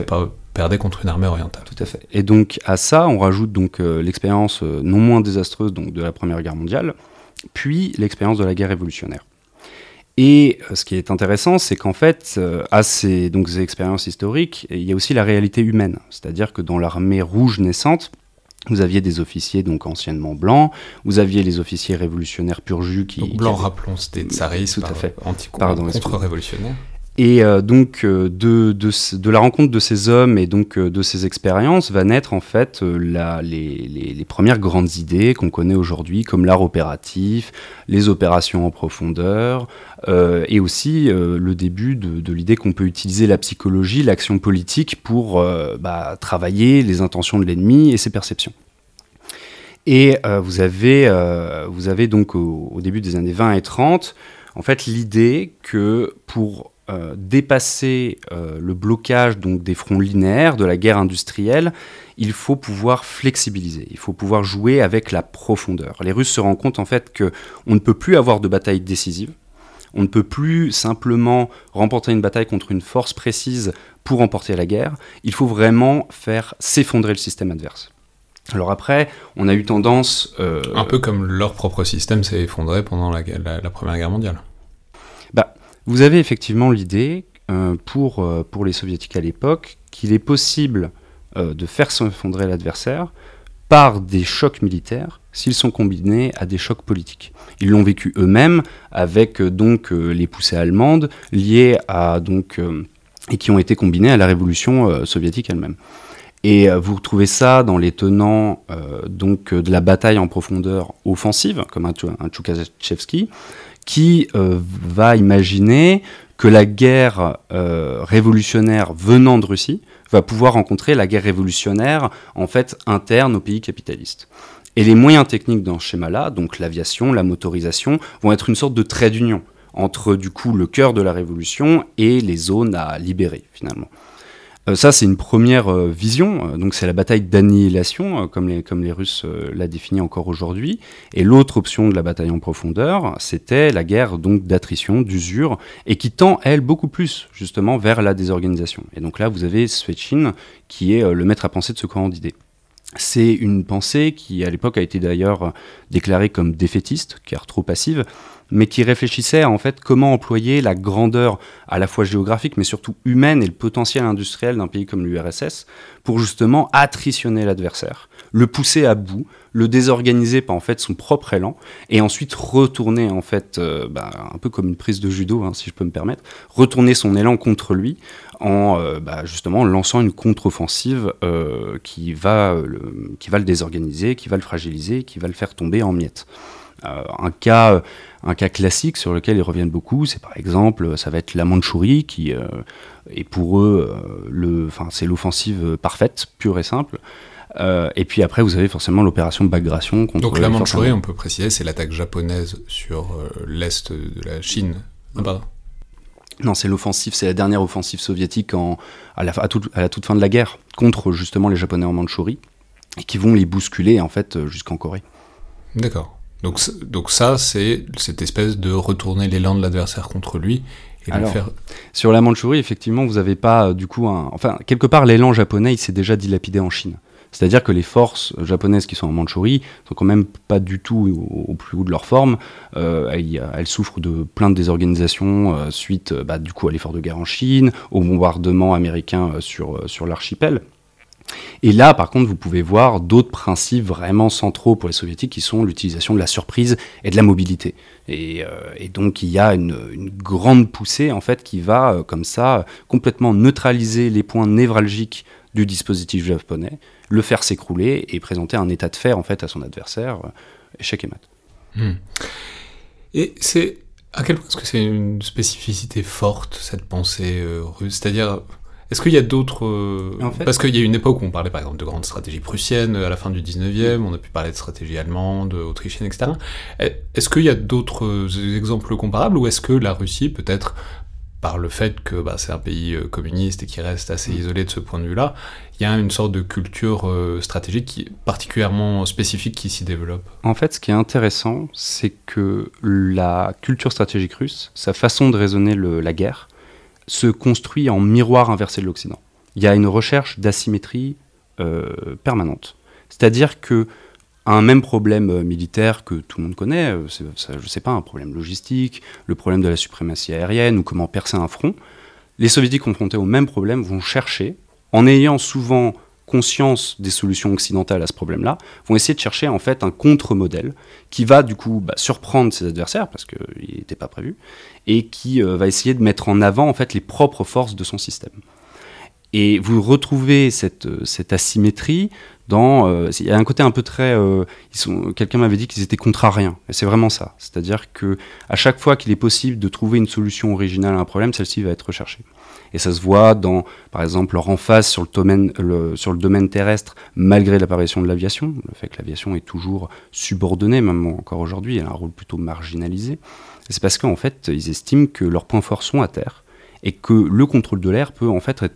perdait contre une armée orientale. Tout à fait. Et donc à ça, on rajoute donc euh, l'expérience non moins désastreuse donc, de la Première Guerre mondiale, puis l'expérience de la guerre révolutionnaire. Et ce qui est intéressant, c'est qu'en fait, à ces, donc, ces expériences historiques, il y a aussi la réalité humaine. C'est-à-dire que dans l'armée rouge naissante, vous aviez des officiers donc anciennement blancs, vous aviez les officiers révolutionnaires pur jus qui... Donc blancs, rappelons, c'était tsaristes, tout à fait. contre-révolutionnaires. Et euh, donc euh, de, de, la rencontre de ces hommes et donc euh, de ces expériences va naître en fait les, les, premières grandes idées qu'on connaît aujourd'hui comme l'art opératif, les opérations en profondeur et aussi le début de, de l'idée qu'on peut utiliser la psychologie, l'action politique pour bah, travailler les intentions de l'ennemi et ses perceptions. Et vous, avez, vous avez donc au, au, début des années 20 et 30 en fait l'idée que pour euh, dépasser euh, le blocage donc des fronts linéaires de la guerre industrielle, il faut pouvoir flexibiliser, il faut pouvoir jouer avec la profondeur. Les Russes se rendent compte en fait que on ne peut plus avoir de bataille décisive, on ne peut plus simplement remporter une bataille contre une force précise pour remporter la guerre, il faut vraiment faire s'effondrer le système adverse. Alors après, on a eu tendance... Euh, Un peu comme leur propre système s'est effondré pendant la, la Première Guerre mondiale. Vous avez effectivement l'idée, euh, pour, euh, pour les soviétiques à l'époque, qu'il est possible euh, de faire s'effondrer l'adversaire par des chocs militaires s'ils sont combinés à des chocs politiques. Ils l'ont vécu eux-mêmes avec donc les poussées allemandes liées à donc et qui ont été combinés à la révolution soviétique elle-même. Et vous retrouvez ça dans les tenants donc de la bataille en profondeur offensive, comme un, un qui euh, va imaginer que la guerre euh, révolutionnaire venant de Russie va pouvoir rencontrer la guerre révolutionnaire en fait interne au pays capitaliste. Et les moyens techniques dans ce schéma-là, donc l'aviation, la motorisation, vont être une sorte de trait d'union entre du coup le cœur de la révolution et les zones à libérer finalement. Euh, ça, c'est une première euh, vision. Euh, donc, c'est la bataille d'annihilation, comme les, Russes la définissent encore aujourd'hui. Et l'autre option de la bataille en profondeur, c'était la guerre donc d'attrition, d'usure, et qui tend, elle, beaucoup plus justement vers la désorganisation. Et donc là, vous avez Svechin, qui est le maître à penser de ce courant d'idées. C'est une pensée qui, à l'époque, a été d'ailleurs déclarée comme défaitiste, car trop passive, mais qui réfléchissait à en fait comment employer la grandeur à la fois géographique mais surtout humaine et le potentiel industriel d'un pays comme l'URSS pour justement attritionner l'adversaire, le pousser à bout, le désorganiser par en fait son propre élan et ensuite retourner en fait euh, bah, un peu comme une prise de judo hein, si je peux me permettre, retourner son élan contre lui en euh, bah, justement lançant une contre-offensive euh, qui, va le, qui va le désorganiser, qui va le fragiliser, qui va le faire tomber en miettes. un cas un cas classique sur lequel ils reviennent beaucoup, c'est par exemple, ça va être la Mandchourie, qui euh, est pour eux, euh, le, c'est l'offensive parfaite, pure et simple. Euh, et puis après, vous avez forcément l'opération Bagration contre. Donc la Mandchourie, on peut préciser, c'est l'attaque japonaise sur l'est de la Chine. Ah, non, c'est l'offensive, c'est la dernière offensive soviétique en, à, la, à, la toute fin de la guerre contre justement les Japonais en Mandchourie et qui vont les bousculer en fait jusqu'en Corée. D'accord. Donc, donc ça, c'est cette espèce de retourner l'élan de l'adversaire contre lui et Alors, faire... Sur la Mandchourie, effectivement, vous n'avez pas euh, du coup un... Enfin, quelque part, l'élan japonais, il s'est déjà dilapidé en Chine. C'est-à-dire que les forces japonaises qui sont en Mandchourie sont quand même pas du tout au, plus haut de leur forme. Euh, elles, souffrent de plein de désorganisations euh, suite bah, du coup à l'effort de guerre en Chine, au bombardement américain sur, sur l'archipel. Et là, par contre, vous pouvez voir d'autres principes vraiment centraux pour les soviétiques qui sont l'utilisation de la surprise et de la mobilité. Et, euh, donc, il y a une, grande poussée, en fait, qui va, euh, comme ça, complètement neutraliser les points névralgiques du dispositif japonais, le faire s'écrouler et présenter un état de fer, en fait, à son adversaire, euh, échec et mat. Hmm. Et c'est... À quel point est-ce que c'est une spécificité forte, cette pensée russe? C'est-à-dire est-ce qu'il y a d'autres... Euh, parce qu'il y a une époque où on parlait par exemple de grandes stratégies prussiennes à la fin du 19e, on a pu parler de stratégie allemande, autrichienne, etc. Est-ce qu'il y a d'autres exemples comparables ou est-ce que la Russie peut être par le fait que bah, c'est un pays euh, communiste et qui reste assez mm. isolé de ce point de vue-là, il y a une sorte de culture euh, stratégique qui, particulièrement spécifique qui s'y développe. En fait, ce qui est intéressant, c'est que la culture stratégique russe, sa façon de raisonner la guerre, se construit en miroir inversé de l'Occident. Il y a une recherche d'asymétrie euh, permanente. C'est-à-dire que un même problème euh, militaire que tout le monde connaît, euh, je ne sais pas, un problème logistique, le problème de la suprématie aérienne ou comment percer un front, les soviétiques confrontés au même problème vont chercher, en ayant souvent conscience des solutions occidentales à ce problème-là, vont essayer de chercher en fait un contre-modèle qui va du coup bah, surprendre ses adversaires parce qu'il n'était pas prévu et qui euh, va essayer de mettre en avant en fait les propres forces de son système. Et vous retrouvez cette, cette asymétrie dans. Euh, il y a un côté un peu très. Euh, quelqu'un m'avait dit qu'ils étaient contrariens. Et c'est vraiment ça. C'est-à-dire que à chaque fois qu'il est possible de trouver une solution originale à un problème, celle-ci va être recherchée. Et ça se voit dans, par exemple, leur emphase sur le domaine, sur le domaine terrestre, malgré l'apparition de l'aviation. Le fait que l'aviation est toujours subordonnée, même encore aujourd'hui, elle a un rôle plutôt marginalisé. C'est parce qu'en fait, ils estiment que leurs points forts sont à terre et que le contrôle de l'air peut en fait être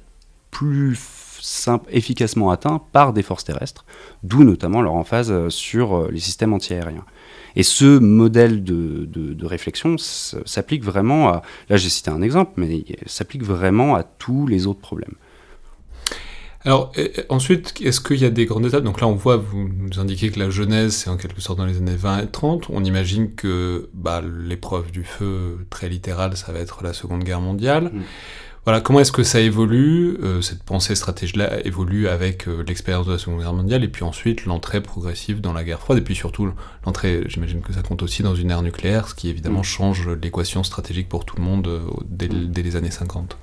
plus simple, efficacement atteint par des forces terrestres, d'où notamment leur emphase euh, sur euh, les systèmes antiaériens. Et ce modèle de, réflexion s'applique vraiment à, là j'ai cité un exemple, mais s'applique vraiment à tous les autres problèmes. Alors ensuite, est-ce qu'il y a des grandes étapes? Donc là, on voit, vous nous indiquez que la Genèse, c'est en quelque sorte dans les années 20 et 30. On imagine que bah, l'épreuve du feu, très littérale, ça va être la Seconde Guerre mondiale. Mm. Voilà, comment est-ce que ça évolue, euh, cette pensée stratégique-là évolue avec euh, l'expérience de la Seconde Guerre mondiale, et puis ensuite l'entrée progressive dans la guerre froide, et puis surtout l'entrée, j'imagine que ça compte aussi dans une ère nucléaire, ce qui évidemment mm. change l'équation stratégique pour tout le monde euh, dès, les années 50.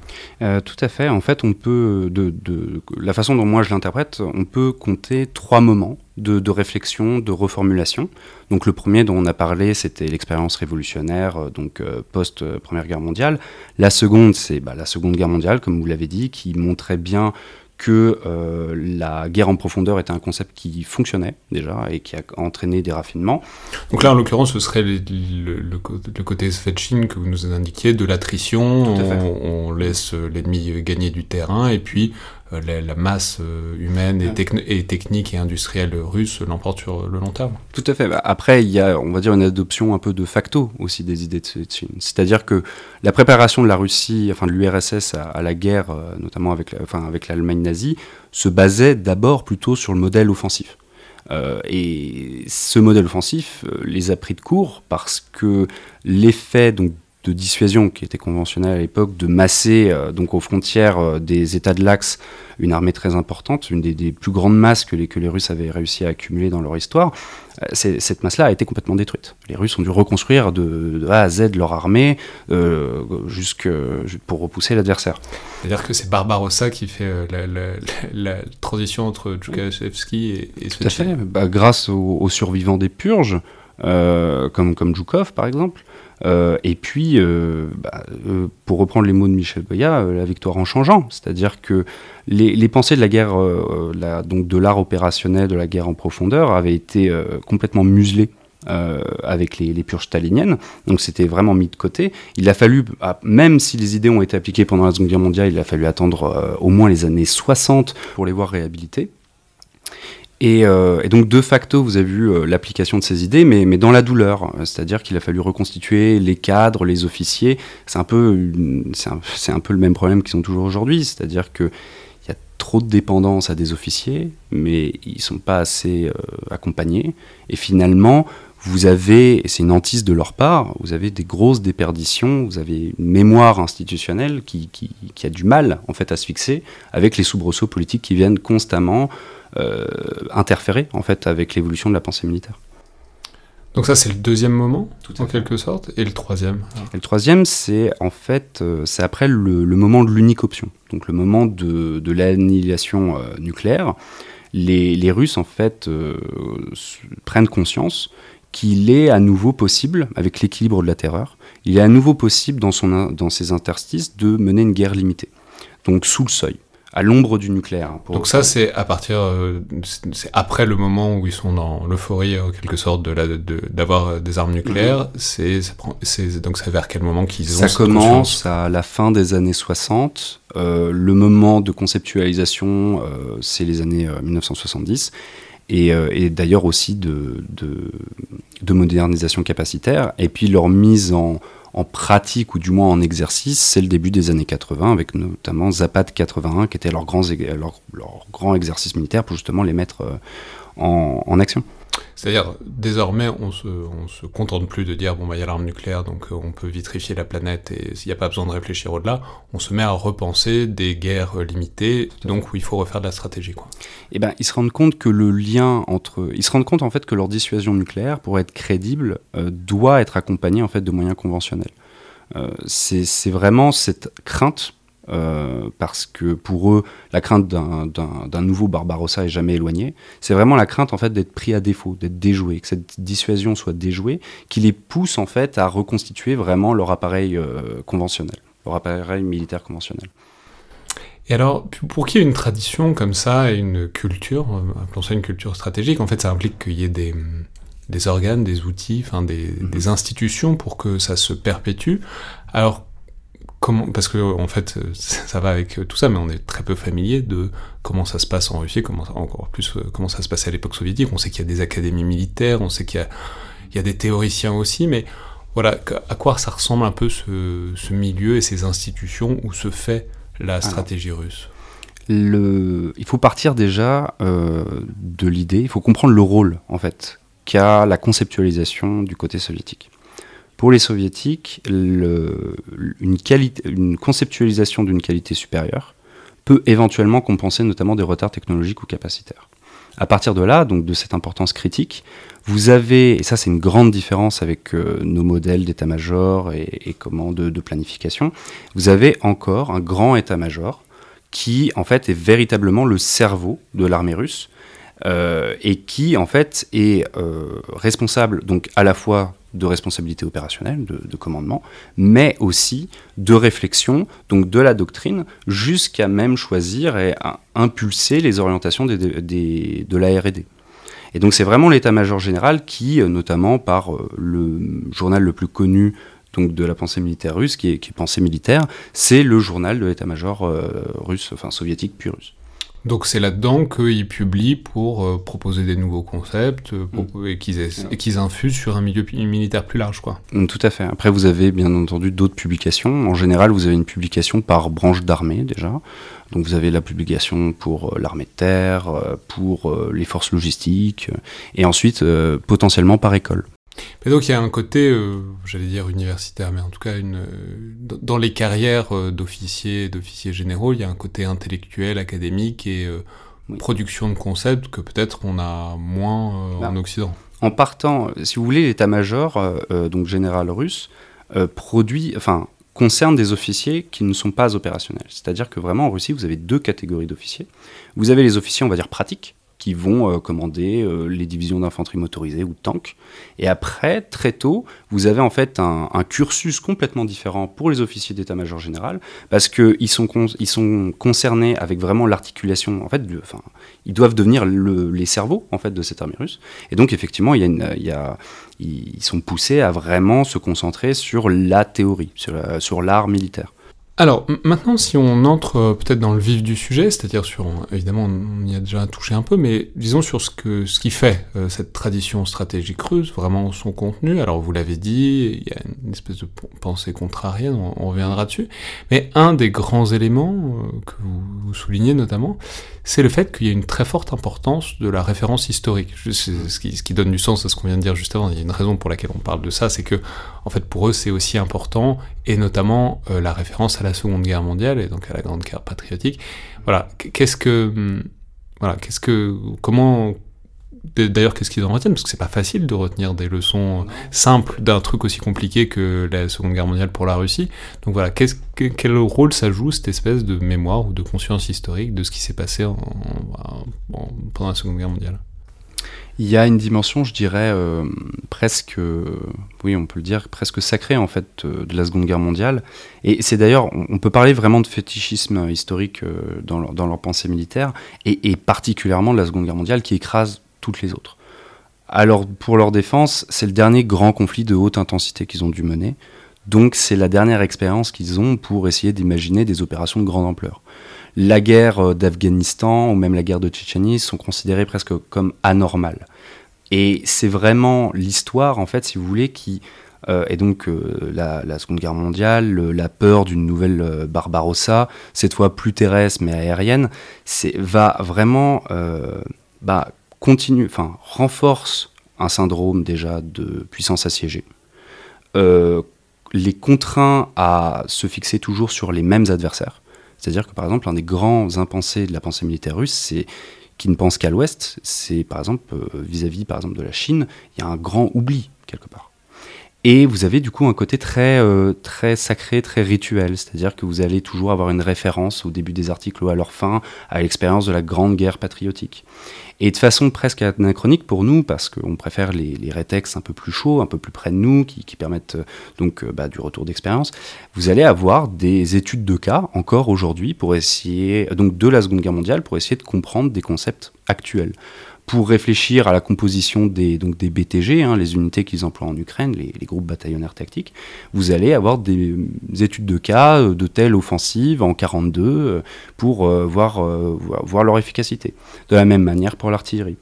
tout à fait, en fait, on peut, de, la façon dont moi je l'interprète, on peut compter trois moments de, réflexion, de reformulation. Donc le premier dont on a parlé, c'était l'expérience révolutionnaire, euh, donc euh, post-Première Guerre mondiale. La seconde, c'est bah, la Seconde Guerre mondiale, comme vous l'avez dit, qui montrait bien que euh, la guerre en profondeur était un concept qui fonctionnait déjà et qui a entraîné des raffinements. Donc là, en l'occurrence, ce serait le, le, côté Svetchin que vous nous indiquiez, de l'attrition, on, on, laisse l'ennemi gagner du terrain et puis euh, la, masse euh, humaine et, technique et industrielle russe l'emporte sur le long terme. Tout à fait. Bah, après, il y a, on va dire, une adoption un peu de facto aussi des idées de Chine. C'est-à-dire que la préparation de la Russie, enfin de l'URSS à, la guerre, euh, notamment avec, enfin, avec l'Allemagne nazie, se basait d'abord plutôt sur le modèle offensif. et ce modèle offensif les a pris de court parce que l'effet donc de dissuasion qui était conventionnelle à l'époque, de masser euh, donc aux frontières euh, des États de l'Axe une armée très importante, une des, plus grandes masses que les, que les Russes avaient réussi à accumuler dans leur histoire. Euh, cette masse-là a été complètement détruite. Les Russes ont dû reconstruire de, A à Z leur armée jusque, pour repousser l'adversaire. C'est-à-dire que c'est Barbarossa qui fait la, transition entre Djoukashevski et, et Tout à fait, bah, grâce aux, survivants des purges, comme, comme Djoukov par exemple. Euh, et puis, euh, bah, euh, pour reprendre les mots de Michel Goya, la victoire en changeant. C'est-à-dire que les, pensées de la guerre, donc de l'art opérationnel, de la guerre en profondeur, avaient été complètement muselées. avec les, purges staliniennes. Donc c'était vraiment mis de côté. Il a fallu, ah, même si les idées ont été appliquées pendant la Seconde Guerre mondiale, il a fallu attendre au moins les années 60 pour les voir réhabilitées. Euh, et, donc, de facto, vous avez vu euh, l'application de ces idées, mais, dans la douleur. C'est-à-dire qu'il a fallu reconstituer les cadres, les officiers. C'est un, peu, c'est un, peu le même problème qu'ils ont toujours aujourd'hui. C'est-à-dire qu'il y a trop de dépendance à des officiers, mais ils ne sont pas assez euh, accompagnés. Et finalement, vous avez, et c'est une hantise de leur part, vous avez des grosses déperditions, vous avez une mémoire institutionnelle qui, qui, qui a du mal en fait à se fixer avec les soubresauts politiques qui viennent constamment euh, interférer en fait avec l'évolution de la pensée militaire. Donc ça c'est le deuxième moment, Tout en quelque sorte, et le troisième. Et le troisième c'est en fait euh, c'est après le, moment de l'unique option, donc le moment de, de l'annihilation euh, nucléaire. Les, les, Russes en fait prennent conscience qu'il est à nouveau possible, avec l'équilibre de la terreur, il est à nouveau possible dans, son, dans ses interstices de mener une guerre limitée, donc sous le seuil à l'ombre du nucléaire. Hein, Donc ça, c'est à partir, c'est après le moment où ils sont dans l'euphorie, en quelque sorte, de d'avoir des armes nucléaires. Mhm. C'est donc c'est vers quel moment qu'ils ont Ça commence à la fin des années 60. le moment de conceptualisation, c'est les années 1970 et, euh, et d'ailleurs aussi de, de, de, modernisation capacitaire. Et puis leur mise en, pratique, ou du moins en exercice, c'est le début des années 80, avec notamment Zapad 81, qui était leur grand, leur, grand exercice militaire pour justement les mettre euh, en action. C'est-à-dire, désormais, on se, on se contente plus de dire, bon, bah, il y a l'arme nucléaire, donc euh, on peut vitrifier la planète et s'il n'y a pas besoin de réfléchir au-delà, on se met à repenser des guerres limitées, donc où il faut refaire de la stratégie, quoi. Eh ben, ils se rendent compte que le lien entre, ils se rendent compte, en fait, que leur dissuasion nucléaire, pour être crédible, euh, doit être accompagnée, en fait, de moyens conventionnels. Euh, c'est vraiment cette crainte euh, parce que pour eux, la crainte d'un nouveau Barbarossa est jamais éloignée. C'est vraiment la crainte en fait d'être pris à défaut, d'être déjoué, que cette dissuasion soit déjouée, qui les pousse en fait à reconstituer vraiment leur appareil euh, conventionnel, leur appareil militaire conventionnel. Et alors, pour qu'il y ait une tradition comme ça et une culture, appelons ça une culture stratégique, en fait, ça implique qu'il y ait des, des organes, des outils, enfin des, mm-hmm. des institutions pour que ça se perpétue. Alors, parce que en fait ça va avec tout ça, mais on est très peu familier de comment ça se passe en Russie, comment encore plus euh, comment ça se passait à l'époque soviétique. On sait qu'il y a des académies militaires, on sait qu'il y, a, des théoriciens aussi, mais voilà à quoi ça ressemble un peu ce, milieu et ces institutions où se fait la stratégie russe? Le, il faut partir déjà euh, de l'idée, il faut comprendre le rôle en fait qu'a la conceptualisation du côté soviétique. Pour les soviétiques, une, conceptualisation d'une qualité supérieure peut éventuellement compenser notamment des retards technologiques ou capacitaires. À partir de là, donc de cette importance critique, vous avez, et ça c'est une grande différence avec euh, nos modèles d'état-major et, comment de, planification, vous avez encore un grand état-major qui en fait est véritablement le cerveau de l'armée russe et qui en fait est euh, responsable donc à la fois de responsabilité opérationnelle, de, commandement, mais aussi de réflexion, donc de la doctrine, jusqu'à même choisir et impulser les orientations de la R&D. Et donc c'est vraiment l'état-major général qui, euh, notamment par euh, le journal le plus connu donc de la pensée militaire russe, qui est, Pensée militaire, c'est le journal de l'état-major euh, russe, enfin soviétique puis russe. Donc c'est là-dedans qu'ils publient pour euh, proposer des nouveaux concepts euh, mm. et qu'ils infusent sur un milieu militaire plus large. Quoi. Mm, tout à fait. Après, vous avez bien entendu d'autres publications. En général, vous avez une publication par branche d'armée déjà. Donc vous avez la publication pour euh, l'armée de terre, pour les forces logistiques, et ensuite potentiellement par école. Mais donc il y a un côté, euh, j'allais dire universitaire, mais en tout cas une, dans les carrières euh, d'officiers, d'officiers généraux, il y a un côté intellectuel, académique et euh, production de concepts que peut-être on a moins bah, en Occident. En partant, si vous voulez, l'état-major, donc général russe, produit, enfin concerne des officiers qui ne sont pas opérationnels. C'est-à-dire que vraiment en Russie, vous avez deux catégories d'officiers. Vous avez les officiers, on va dire pratiques, qui vont euh, commander euh, les divisions d'infanterie motorisée ou tanks. Et après, très tôt, vous avez en fait un, cursus complètement différent pour les officiers d'état-major général, parce qu'ils sont, sont concernés avec vraiment l'articulation, en fait, enfin, ils doivent devenir les cerveaux en fait de cette armée russe. Et donc effectivement, il y a ils sont poussés à vraiment se concentrer sur la théorie, sur l'art militaire. Alors maintenant, si on entre euh, peut-être dans le vif du sujet, c'est-à-dire sur, évidemment, on y a déjà touché un peu, mais disons sur ce que ce qui fait euh, cette tradition stratégique russe, vraiment son contenu. Alors vous l'avez dit, il y a une espèce de pensée contrarienne, on, reviendra dessus. Mais un des grands éléments euh, que vous, soulignez notamment, c'est le fait qu'il y a une très forte importance de la référence historique. Ce qui, ce qui donne du sens à ce qu'on vient de dire juste avant. Il y a une raison pour laquelle on parle de ça, c'est que en fait pour eux c'est aussi important, et notamment la référence à la Seconde Guerre mondiale et donc à la Grande Guerre patriotique. Voilà, qu'est-ce que, hum, voilà, qu'est-ce que, comment, d'ailleurs, qu'est-ce qu'ils en retiennent? Parce que c'est pas facile de retenir des leçons simples d'un truc aussi compliqué que la Seconde Guerre mondiale pour la Russie. Donc voilà, quel rôle ça joue cette espèce de mémoire ou de conscience historique de ce qui s'est passé en, pendant la Seconde Guerre mondiale? Il y a une dimension, je dirais, euh, presque, oui, on peut le dire, presque sacrée en fait de la Seconde Guerre mondiale. Et c'est d'ailleurs, on peut parler vraiment de fétichisme historique dans leur, dans leur pensée militaire, et, et, particulièrement de la Seconde Guerre mondiale qui écrase toutes les autres. Alors, pour leur défense, c'est le dernier grand conflit de haute intensité qu'ils ont dû mener. Donc, c'est la dernière expérience qu'ils ont pour essayer d'imaginer des opérations de grande ampleur la guerre euh, d'Afghanistan ou même la guerre de Tchétchénie sont considérées presque comme anormales. Et c'est vraiment l'histoire, en fait, si vous voulez, qui euh, et donc euh, la, Seconde Guerre mondiale, la peur d'une nouvelle Barbarossa, cette fois plus terrestre mais aérienne, va vraiment bah, continue, enfin renforce un syndrome déjà de puissance assiégée, les contraint à se fixer toujours sur les mêmes adversaires. C'est-à-dire que par exemple, un des grands impensés de la pensée militaire russe, c'est qui ne pense qu'à l'Ouest, c'est par exemple euh, vis-à-vis de la Chine, il y a un grand oubli quelque part. Et vous avez du coup un côté très, euh, très sacré, très rituel, c'est-à-dire que vous allez toujours avoir une référence au début des articles ou à leur fin à l'expérience de la Grande Guerre patriotique. Et de façon presque anachronique pour nous, parce qu'on préfère les, rétextes un peu plus chauds, un peu plus près de nous, qui, permettent euh, donc euh, bah, du retour d'expérience, vous allez avoir des études de cas encore aujourd'hui pour essayer, donc de la Seconde Guerre mondiale, pour essayer de comprendre des concepts actuels pour réfléchir à la composition des, donc des BTG, hein, les unités qu'ils emploient en Ukraine, les, groupes bataillonnaires tactiques, vous allez avoir des, études de cas euh, de telle offensive en 42 euh, pour euh, voir, voir leur efficacité. De la même manière pour l'artillerie.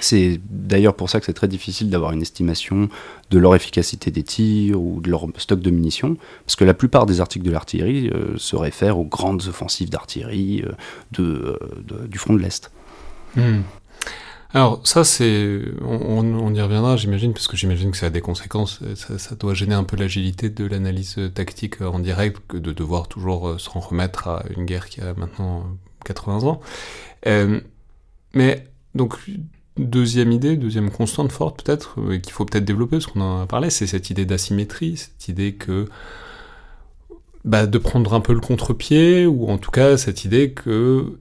C'est d'ailleurs pour ça que c'est très difficile d'avoir une estimation de leur efficacité des tirs ou de leur stock de munitions, parce que la plupart des articles de l'artillerie se réfèrent aux grandes offensives d'artillerie de, du front de l'Est. Hmm. Alors ça c'est, on, y reviendra j'imagine, parce que j'imagine que ça a des conséquences, ça, doit gêner un peu l'agilité de l'analyse tactique en direct, que de devoir toujours euh, se remettre à une guerre qui a maintenant 80 ans. Euh, mais donc deuxième idée, deuxième constante forte peut-être, euh, qu'il faut peut-être développer, parce qu'on en a parlé, c'est cette idée d'asymétrie, cette idée que bah, de prendre un peu le contre-pied, ou en tout cas cette idée que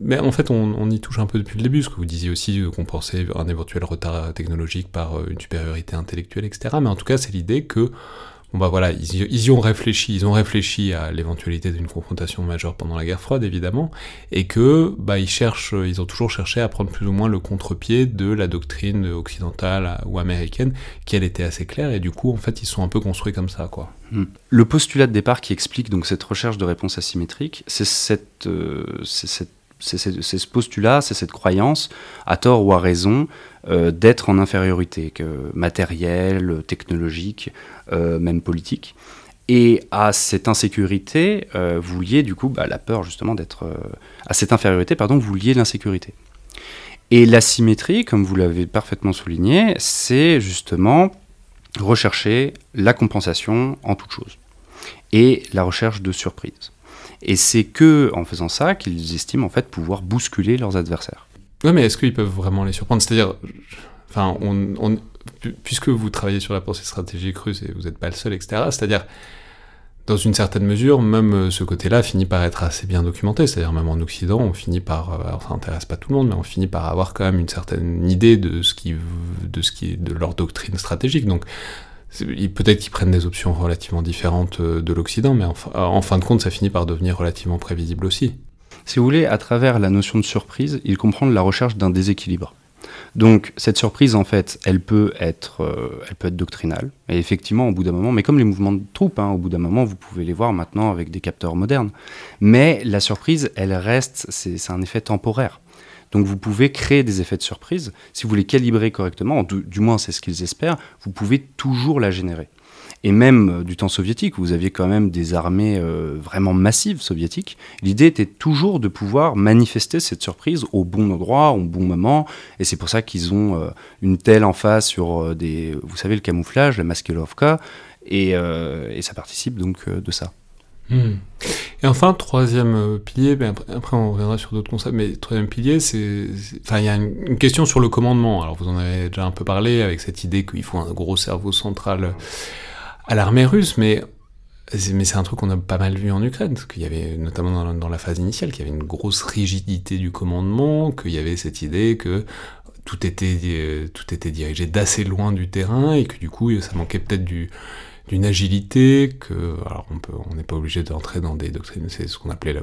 mais en fait, on, y touche un peu depuis le début, ce que vous disiez aussi, euh, qu'on pensait un éventuel retard technologique par euh, une supériorité intellectuelle, etc. Mais en tout cas, c'est l'idée que, bon bah voilà, ils, y ont réfléchi, ils ont réfléchi à l'éventualité d'une confrontation majeure pendant la guerre froide, évidemment, et que, bah ils cherchent, ils ont toujours cherché à prendre plus ou moins le contre-pied de la doctrine occidentale ou américaine, qui elle était assez claire, et du coup, en fait, ils sont un peu construits comme ça, quoi. Hmm. Le postulat de départ qui explique donc cette recherche de réponse asymétrique, c'est euh, cette c'est ce postulat, c'est cette croyance, à tort ou à raison, euh, d'être en infériorité que matérielle, technologique, euh, même politique. Et à cette insécurité, euh, vous liez du coup bah, la peur justement d'être... à cette infériorité, pardon, vous liez l'insécurité. Et l'asymétrie, comme vous l'avez parfaitement souligné, c'est justement rechercher la compensation en toute chose. Et la recherche de surprise. Et c'est que en faisant ça qu'ils estiment en fait pouvoir bousculer leurs adversaires. Ouais, mais est-ce qu'ils peuvent vraiment les surprendre? C'est-à-dire, enfin, puisque vous travaillez sur la pensée stratégique russe et vous n'êtes pas le seul, etc. C'est-à-dire, dans une certaine mesure, même euh, ce côté-là finit par être assez bien documenté. C'est-à-dire, même en Occident, on finit par, euh, alors ça n'intéresse pas tout le monde, mais on finit par avoir quand même une certaine idée de ce qui, de ce qui de leur doctrine stratégique. Donc, Peut-être qu'ils prennent des options relativement différentes euh, de l'Occident, mais en, fin de compte, ça finit par devenir relativement prévisible aussi. Si vous voulez, à travers la notion de surprise, ils comprennent la recherche d'un déséquilibre. Donc cette surprise, en fait, elle peut être, euh, elle peut être doctrinale. Et effectivement, au bout d'un moment, mais comme les mouvements de troupes, hein, au bout d'un moment, vous pouvez les voir maintenant avec des capteurs modernes. Mais la surprise, elle reste, c'est un effet temporaire. Donc vous pouvez créer des effets de surprise. Si vous les calibrez correctement, du, moins c'est ce qu'ils espèrent, vous pouvez toujours la générer. Et même euh, du temps soviétique, vous aviez quand même des armées euh, vraiment massives soviétiques. L'idée était toujours de pouvoir manifester cette surprise au bon endroit, au bon moment. Et c'est pour ça qu'ils ont euh, une telle emphase sur des, vous savez, le camouflage, la maskelovka, et ça participe donc de ça. Hmm. Et enfin, troisième euh, pilier, ben après, on reviendra sur d'autres concepts, mais troisième pilier, c'est, enfin il y a une, question sur le commandement. Alors vous en avez déjà un peu parlé avec cette idée qu'il faut un gros cerveau central à l'armée russe, mais c'est un truc qu'on a pas mal vu en Ukraine, parce qu'il y avait notamment dans, dans la phase initiale, qu'il y avait une grosse rigidité du commandement, qu'il y avait cette idée que tout était, tout était dirigé d'assez loin du terrain et que du coup ça manquait peut-être du, d'une agilité que alors on peut on n'est pas obligé d'entrer dans des doctrines c'est ce qu'on appelait la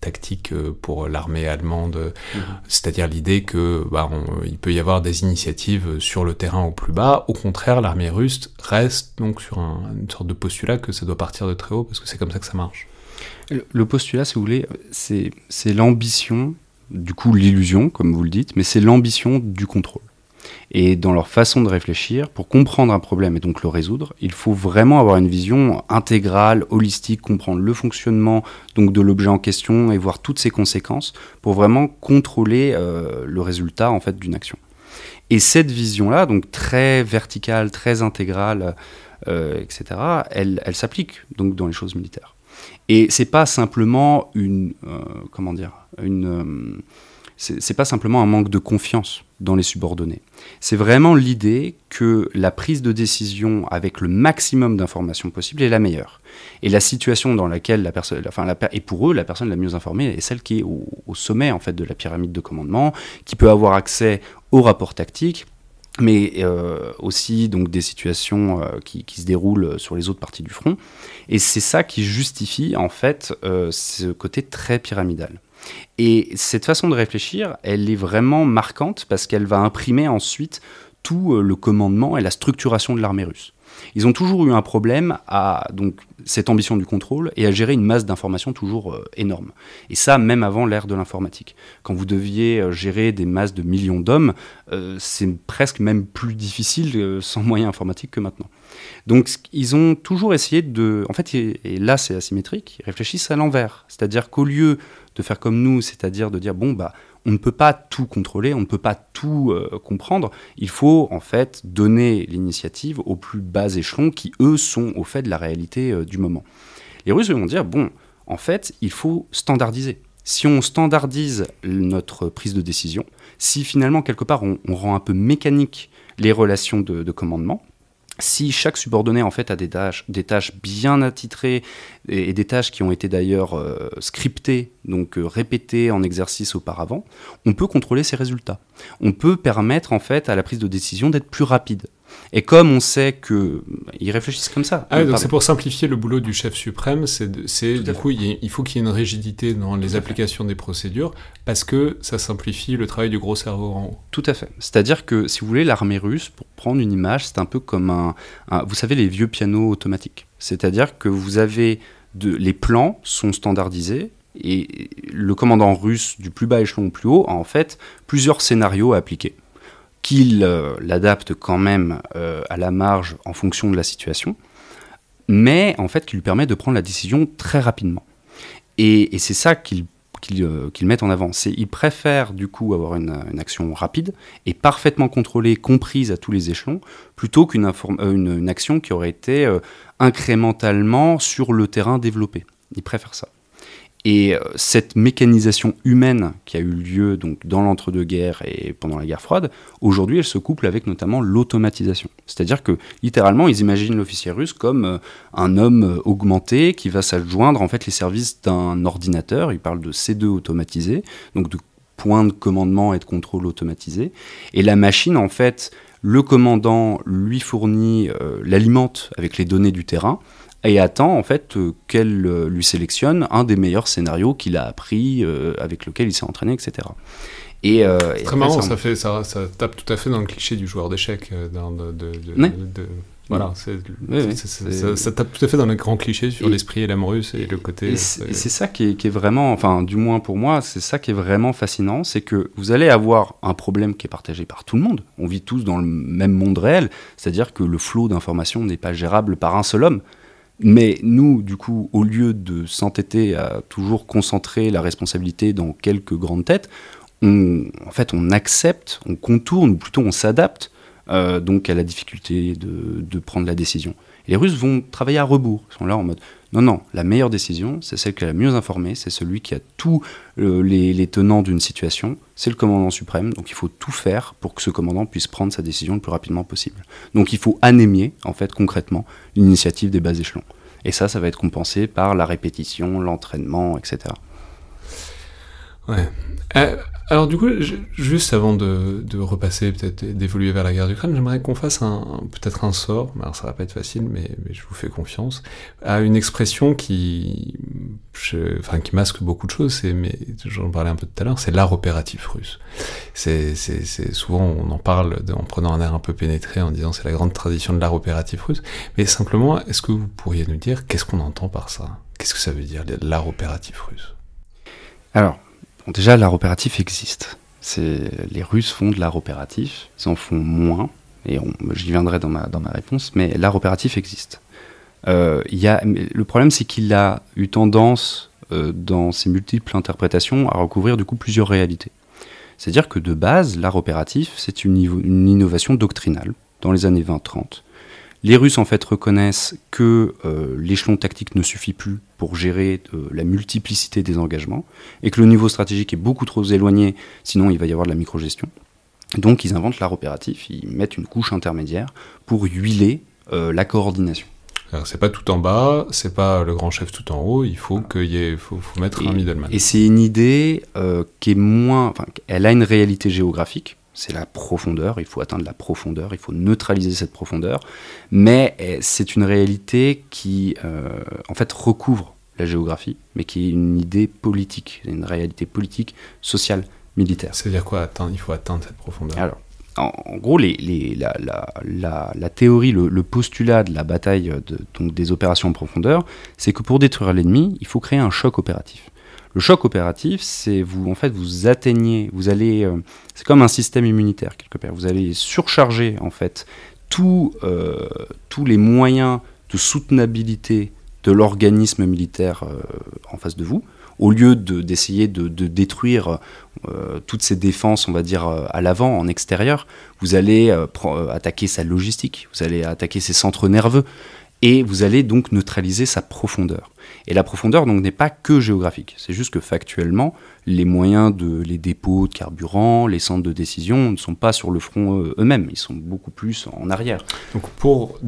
tactique euh, pour l'armée allemande. Mhm. c'est-à-dire l'idée que bah, il peut y avoir des initiatives sur le terrain au plus bas. Au contraire l'armée russe reste donc sur une sorte de postulat que ça doit partir de très haut parce que c'est comme ça que ça marche. Le postulat si vous voulez c'est c'est l'ambition du coup l'illusion comme vous le dites mais c'est l'ambition du contrôle et dans leur façon de réfléchir, pour comprendre un problème et donc le résoudre, il faut vraiment avoir une vision intégrale, holistique, comprendre le fonctionnement donc de l'objet en question et voir toutes ses conséquences pour vraiment contrôler euh, le résultat en fait d'une action. Et cette vision-là, donc très verticale, très intégrale, euh, etc., elle, s'applique donc dans les choses militaires. Et c'est pas simplement une, euh, comment dire, une c'est pas simplement un manque de confiance dans les subordonnés. C'est vraiment l'idée que la prise de décision avec le maximum d'informations possible est la meilleure. Et la situation dans laquelle la personne, enfin, la, et pour eux, la personne la mieux informée est celle qui est au, sommet en fait de la pyramide de commandement, qui peut avoir accès aux rapports tactiques, mais euh, aussi donc des situations euh, qui, se déroulent sur les autres parties du front. Et c'est ça qui justifie en fait euh, ce côté très pyramidal. Et cette façon de réfléchir, elle est vraiment marquante parce qu'elle va imprimer ensuite tout euh, le commandement et la structuration de l'armée russe. Ils ont toujours eu un problème à donc cette ambition du contrôle et à gérer une masse d'informations toujours euh, énorme. Et ça, même avant l'ère de l'informatique. Quand vous deviez euh, gérer des masses de millions d'hommes, c'est presque même plus difficile sans moyens informatiques que maintenant. Donc ils ont toujours essayé de... En fait, et là c'est asymétrique, ils réfléchissent à l'envers. C'est-à-dire qu'au lieu de faire comme nous, c'est-à-dire de dire bon bah on ne peut pas tout contrôler, on ne peut pas tout euh, comprendre. Il faut en fait donner l'initiative aux plus bas échelons qui eux sont au fait de la réalité euh, du moment. Les Russes vont dire bon en fait il faut standardiser. Si on standardise notre prise de décision, si finalement quelque part on, rend un peu mécanique les relations de commandement, si chaque subordonné en fait a des tâches, bien attitrées et, des tâches qui ont été d'ailleurs euh, scriptées, donc euh, répétées en exercice auparavant, on peut contrôler ces résultats. On peut permettre en fait à la prise de décision d'être plus rapide. Et comme on sait que ils réfléchissent comme ça. Ah, donc c'est pour simplifier le boulot du chef suprême, c'est du coup il, faut qu'il y ait une rigidité dans les applications des procédures parce que ça simplifie le travail du gros cerveau en haut. Tout à fait. C'est-à-dire que si vous voulez l'armée russe, pour prendre une image, c'est un peu comme un, vous savez les vieux pianos automatiques. C'est-à-dire que vous avez de, les plans sont standardisés et le commandant russe du plus bas échelon au plus haut a en fait plusieurs scénarios à appliquer qu'il euh, l'adapte quand même euh, à la marge en fonction de la situation, mais en fait qui lui permet de prendre la décision très rapidement. Et, c'est ça qu'il euh, met en avant. Il préfère du coup avoir une, action rapide et parfaitement contrôlée, comprise à tous les échelons, plutôt qu'une une, action qui aurait été incrémentalement sur le terrain développée. Il préfère ça. Et euh, cette mécanisation humaine qui a eu lieu donc dans l'entre-deux-guerres et pendant la guerre froide, aujourd'hui elle se couple avec notamment l'automatisation. C'est-à-dire que littéralement ils imaginent l'officier russe comme euh, un homme euh, augmenté qui va s'adjoindre en fait les services d'un ordinateur. Ils parlent de C2 automatisé, donc de points de commandement et de contrôle automatisé. Et la machine en fait, le commandant lui fournit, l'alimente avec les données du terrain et attend en fait euh, qu'elle euh, lui sélectionne un des meilleurs scénarios qu'il a appris, euh, avec lequel il s'est entraîné, etc. Et, très marrant, ça, fait, ça, ça, tape tout à fait dans le cliché du joueur d'échecs. De, de, voilà, ça, tape tout à fait dans le grand cliché sur l'esprit et l'âme russe et le côté. c'est ça qui est, qui est, vraiment, enfin, du moins pour moi, c'est ça qui est vraiment fascinant, c'est que vous allez avoir un problème qui est partagé par tout le monde. On vit tous dans le même monde réel, c'est-à-dire que le flot d'informations n'est pas gérable par un seul homme. Mais nous, du coup, au lieu de s'entêter à toujours concentrer la responsabilité dans quelques grandes têtes, on, en fait, on accepte, on contourne, ou plutôt on s'adapte euh, donc à la difficulté de, prendre la décision. Les Russes vont travailler à rebours. Ils sont là en mode non, non, la meilleure décision, c'est celle qui est la mieux informée, c'est celui qui a tous euh, les, tenants d'une situation, c'est le commandant suprême, donc il faut tout faire pour que ce commandant puisse prendre sa décision le plus rapidement possible. Donc il faut anémier, en fait, concrètement, l'initiative des bas échelons. Et ça, ça va être compensé par la répétition, l'entraînement, etc. Ouais. Euh, Alors du coup, juste avant de, repasser, peut-être d'évoluer vers la guerre d'Ukraine, j'aimerais qu'on fasse un, peut-être un sort, alors ça va pas être facile, mais, je vous fais confiance, à une expression qui, enfin, qui masque beaucoup de choses, c'est, mais j'en parlais un peu tout à l'heure, c'est l'art opératif russe. C'est, souvent on en parle en prenant un air un peu pénétré, en disant c'est la grande tradition de l'art opératif russe, mais simplement, est-ce que vous pourriez nous dire qu'est-ce qu'on entend par ça? Qu'est-ce que ça veut dire l'art opératif russe? Alors, déjà, l'art opératif existe. Les Russes font de l'art opératif, ils en font moins, et j'y viendrai dans ma, dans ma réponse, mais l'art opératif existe. Euh, le problème, c'est qu'il a eu tendance, euh, dans ses multiples interprétations, à recouvrir du coup plusieurs réalités. C'est-à-dire que de base, l'art opératif, c'est une, une, innovation doctrinale dans les années 20-30, les Russes en fait reconnaissent que euh, l'échelon tactique ne suffit plus pour gérer euh, la multiplicité des engagements et que le niveau stratégique est beaucoup trop éloigné, sinon il va y avoir de la microgestion. Donc ils inventent l'art opératif, ils mettent une couche intermédiaire pour huiler euh, la coordination. C'est pas tout en bas, c'est pas le grand chef tout en haut, il faut qu'il y ait, faut, mettre un middleman. Et c'est une idée qui est moins, enfin, elle a une réalité géographique, c'est la profondeur, il faut atteindre la profondeur, il faut neutraliser cette profondeur, mais eh, c'est une réalité qui euh, en fait recouvre la géographie, mais qui est une idée politique, une réalité politique, sociale, militaire. C'est-à-dire quoi atteindre, Il faut atteindre cette profondeur? Alors, en, gros, les, la, théorie, le, postulat de la bataille de, donc des opérations en profondeur, c'est que pour détruire l'ennemi, il faut créer un choc opératif. Le choc opératif, c'est vous, en fait, vous atteignez, vous allez, euh, c'est comme un système immunitaire quelque part. Vous allez surcharger en fait euh, tous les moyens de soutenabilité de l'organisme militaire euh, en face de vous, au lieu d'essayer de, détruire toutes ces défenses, on va dire, à l'avant, en extérieur, vous allez attaquer sa logistique, vous allez attaquer ses centres nerveux, et vous allez donc neutraliser sa profondeur. Et la profondeur donc n'est pas que géographique, c'est juste que factuellement, les moyens de les dépôts de carburant, les centres de décision ne sont pas sur le front euh, eux-mêmes, ils sont beaucoup plus en arrière. Donc pour,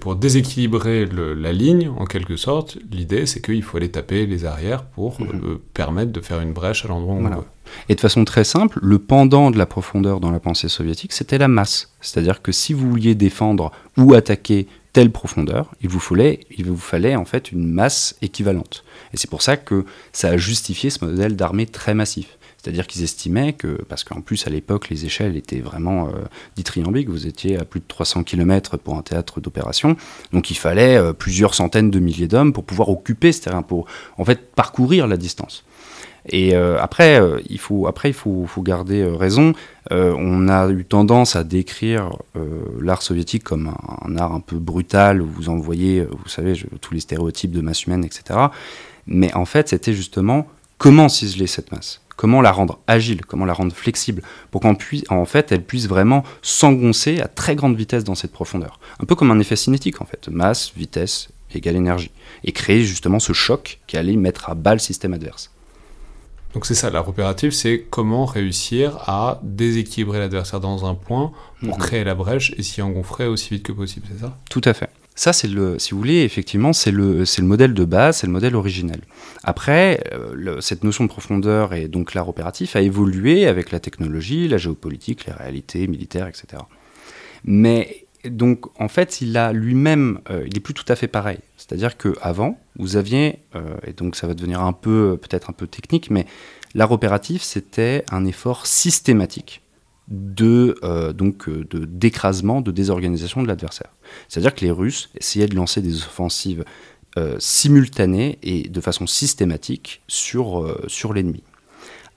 pour déséquilibrer la ligne, en quelque sorte, l'idée c'est qu'il faut aller taper les arrières pour mhm. euh, permettre de faire une brèche à l'endroit où on veut. Et de façon très simple, le pendant de la profondeur dans la pensée soviétique, c'était la masse. C'est-à-dire que si vous vouliez défendre ou attaquer telle profondeur, il vous fallait, il vous fallait en fait une masse équivalente. Et c'est pour ça que ça a justifié ce modèle d'armée très massif. C'est-à-dire qu'ils estimaient que, parce qu'en plus à l'époque les échelles étaient vraiment euh, dithyrambiques, vous étiez à plus de 300 km pour un théâtre d'opération, donc il fallait euh, plusieurs centaines de milliers d'hommes pour pouvoir occuper ce terrain, pour en fait parcourir la distance. Et euh, après, euh, il faut, après, il faut, garder euh, raison. on a eu tendance à décrire l'art soviétique comme un, art un peu brutal, où vous envoyez, vous savez, tous les stéréotypes de masse humaine, etc. Mais en fait, c'était justement comment ciseler cette masse? Comment la rendre agile? Comment la rendre flexible? Pour qu'en en fait, elle puisse vraiment s'engoncer à très grande vitesse dans cette profondeur. Un peu comme un effet cinétique, en fait. Masse, vitesse, égale énergie. Et créer justement ce choc qui allait mettre à bas le système adverse. Donc c'est ça, l'art opératif, c'est comment réussir à déséquilibrer l'adversaire dans un point pour mhm. créer la brèche et s'y engouffrer aussi vite que possible, c'est ça? Tout à fait. Ça, c'est le, si vous voulez, effectivement, c'est le, c'est le modèle de base, c'est le modèle originel. Après, euh, cette notion de profondeur et donc l'art opératif a évolué avec la technologie, la géopolitique, les réalités militaires, etc. Mais donc, en fait, il a lui-même, euh, il est plus tout à fait pareil. C'est-à-dire qu'avant, vous aviez, euh, et donc ça va devenir un peu, peut-être un peu technique, mais l'art opératif, c'était un effort systématique de euh, d'écrasement, de désorganisation de l'adversaire. C'est-à-dire que les Russes essayaient de lancer des offensives simultanées et de façon systématique sur l'ennemi.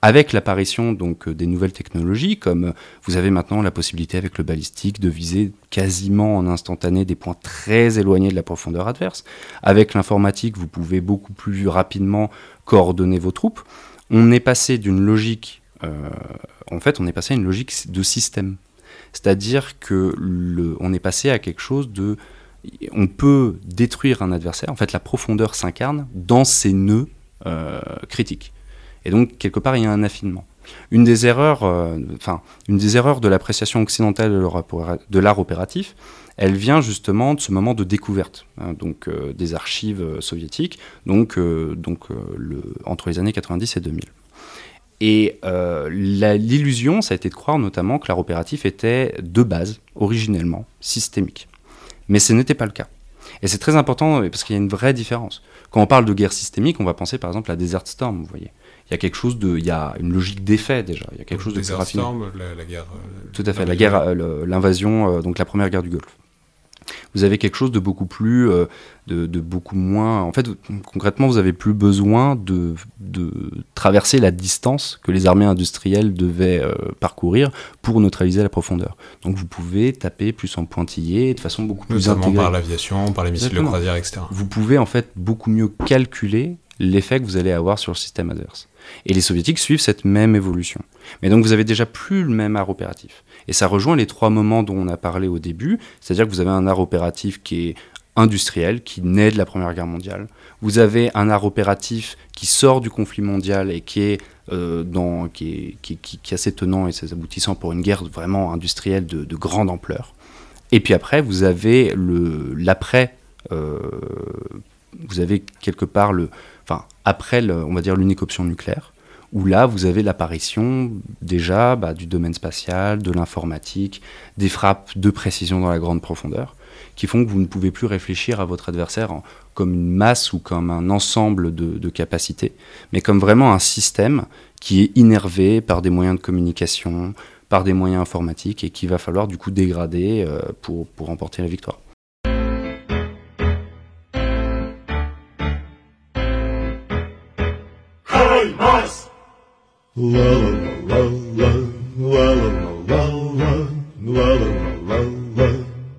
Avec l'apparition donc euh, des nouvelles technologies, comme euh, vous avez maintenant la possibilité avec le balistique de viser quasiment en instantané des points très éloignés de la profondeur adverse. Avec l'informatique, vous pouvez beaucoup plus rapidement coordonner vos troupes. On est passé d'une logique, euh, en fait, on est passé à une logique de système. C'est-à-dire que on est passé à quelque chose de, on peut détruire un adversaire. En fait, la profondeur s'incarne dans ses nœuds critiques. Et donc, quelque part, il y a un affinement. Une des erreurs, euh, une des erreurs de l'appréciation occidentale de l'art opératif, elle vient justement de ce moment de découverte, hein, donc euh, des archives euh, soviétiques, donc, donc entre les années 90 et 2000. Et l'illusion, ça a été de croire notamment que l'art opératif était de base, originellement, systémique. Mais ce n'était pas le cas. Et c'est très important parce qu'il y a une vraie différence. Quand on parle de guerre systémique, on va penser par exemple à Desert Storm, vous voyez. Il y a quelque chose de, il y a une logique d'effet déjà. Il y a quelque chose de plus raffiné. Storm, la, guerre. Euh, Tout à fait, la guerre, l'invasion, donc la première guerre du Golfe vous avez quelque chose de beaucoup plus, euh, de, beaucoup moins. En fait, concrètement, vous avez plus besoin de, traverser la distance que les armées industrielles devaient euh, parcourir pour neutraliser la profondeur. Donc, vous pouvez taper plus en pointillé, de façon beaucoup plus Notamment par l'aviation, par les missiles de croisière, etc. Vous pouvez en fait beaucoup mieux calculer l'effet que vous allez avoir sur le système adverse. Et les soviétiques suivent cette même évolution. Mais donc vous avez déjà plus le même art opératif. Et ça rejoint les trois moments dont on a parlé au début, c'est-à-dire que vous avez un art opératif qui est industriel, qui naît de la Première Guerre mondiale. Vous avez un art opératif qui sort du conflit mondial et qui est, euh, qui, est, qui, assez tenant et ses aboutissants pour une guerre vraiment industrielle de, grande ampleur. Et puis après, vous avez l'après, euh, vous avez quelque part le, après, on va dire l'unique option nucléaire où là, vous avez l'apparition déjà bah, du domaine spatial, de l'informatique, des frappes de précision dans la grande profondeur, qui font que vous ne pouvez plus réfléchir à votre adversaire comme une masse ou comme un ensemble de, capacités, mais comme vraiment un système qui est innervé par des moyens de communication, par des moyens informatiques, et qu'il va falloir du coup dégrader euh, pour, pour remporter la victoire.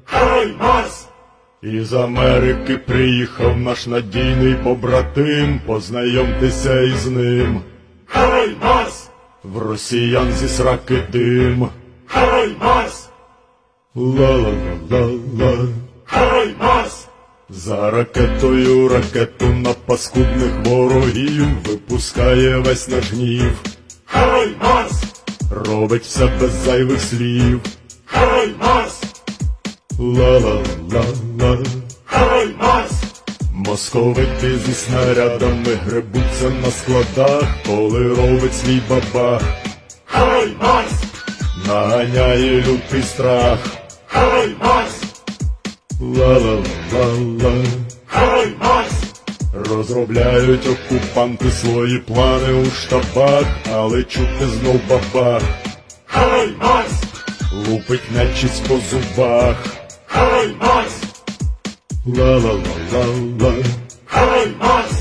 Хай Марс! Із Америки приїхав наш надійний побратим, познайомтеся із ним. Хай Марс! В росіян зі сраки дим. Хай Марс! Ла-ла-ла-ла-ла. Хай Марс! За ракетою ракету на паскудних ворогів випускає весь наш гнів. Хай Марс! Робить все без зайвих слів. Хай Марс! Ла-ла-ла-ла. Хай Марс! Московити зі снарядами гребуться на складах, коли робить свій бабах. Хай Марс! Наганяє лютий страх. Хай Марс! Ла-ла-ла-ла. Хай Марс! Розробляють окупанти свої плани у штабах, але чути знов бабах. Хай Марс! Лупить нечість по зубах. Хай Марс! Ла-ла-ла-ла-ла. Хай Марс!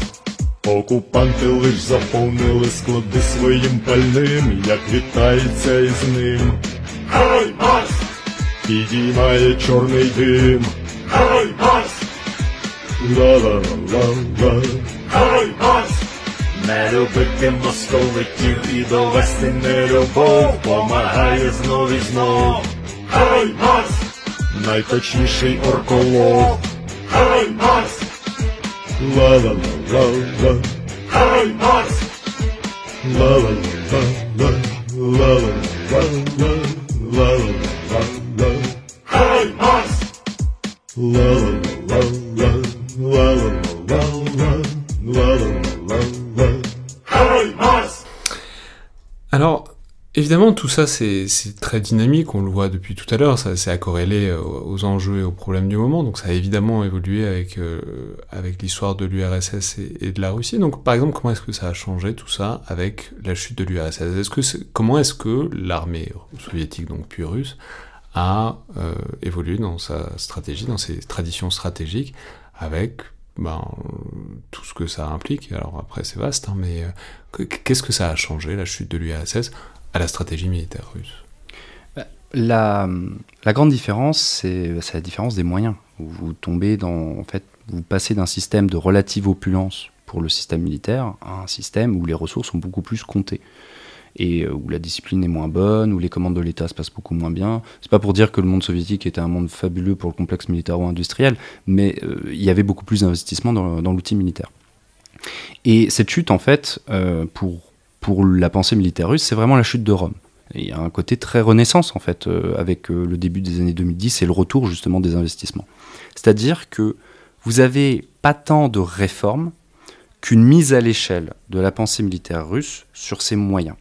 Окупанти лиш заповнили склади своїм пальним, як вітається із ним. Хай Марс! Підіймає чорний дим. Хай Марс! Ла-ла-ла-ла. Хай Марс! Не любити московитів і довести нелюбов помагає знов і знов. Хай Марс! Найточніший орколов. Хай Марс! Ла-ла-ла-ла-ла. Хай Марс! Ла-ла-ла-ла. Ла-ла-ла-ла. Ла-ла-ла-ла. Хай Марс! Alors, évidemment, tout ça, c'est très dynamique, on le voit depuis tout à l'heure, c'est à corréler aux enjeux et aux problèmes du moment, donc ça a évidemment évolué avec, euh, l'histoire de l'URSS et, de la Russie. Donc, par exemple, comment est-ce que ça a changé tout ça avec la chute de l'URSS Comment est-ce que l'armée soviétique, donc puis russe, a euh, évolué dans sa stratégie, dans ses traditions stratégiques, avec ben, tout ce que ça implique. Alors après, c'est vaste, hein, mais euh, qu'est-ce que ça a changé, la chute de l'URSS, à la stratégie militaire russe? Bah, la, la, grande différence, c'est la différence des moyens. Vous tombez dans, en fait, vous passez d'un système de relative opulence pour le système militaire à un système où les ressources sont beaucoup plus comptées et euh, où la discipline est moins bonne, où les commandes de l'État se passent beaucoup moins bien. C'est pas pour dire que le monde soviétique était un monde fabuleux pour le complexe militaro-industriel, mais euh, il y avait beaucoup plus d'investissement dans, l'outil militaire. Et cette chute, en fait, euh, pour, pour la pensée militaire russe, c'est vraiment la chute de Rome. il y a un côté très renaissance, en fait, avec le début des années 2010 et le retour justement des investissements. C'est-à-dire que vous avez pas tant de réformes qu'une mise à l'échelle de la pensée militaire russe sur ses moyens.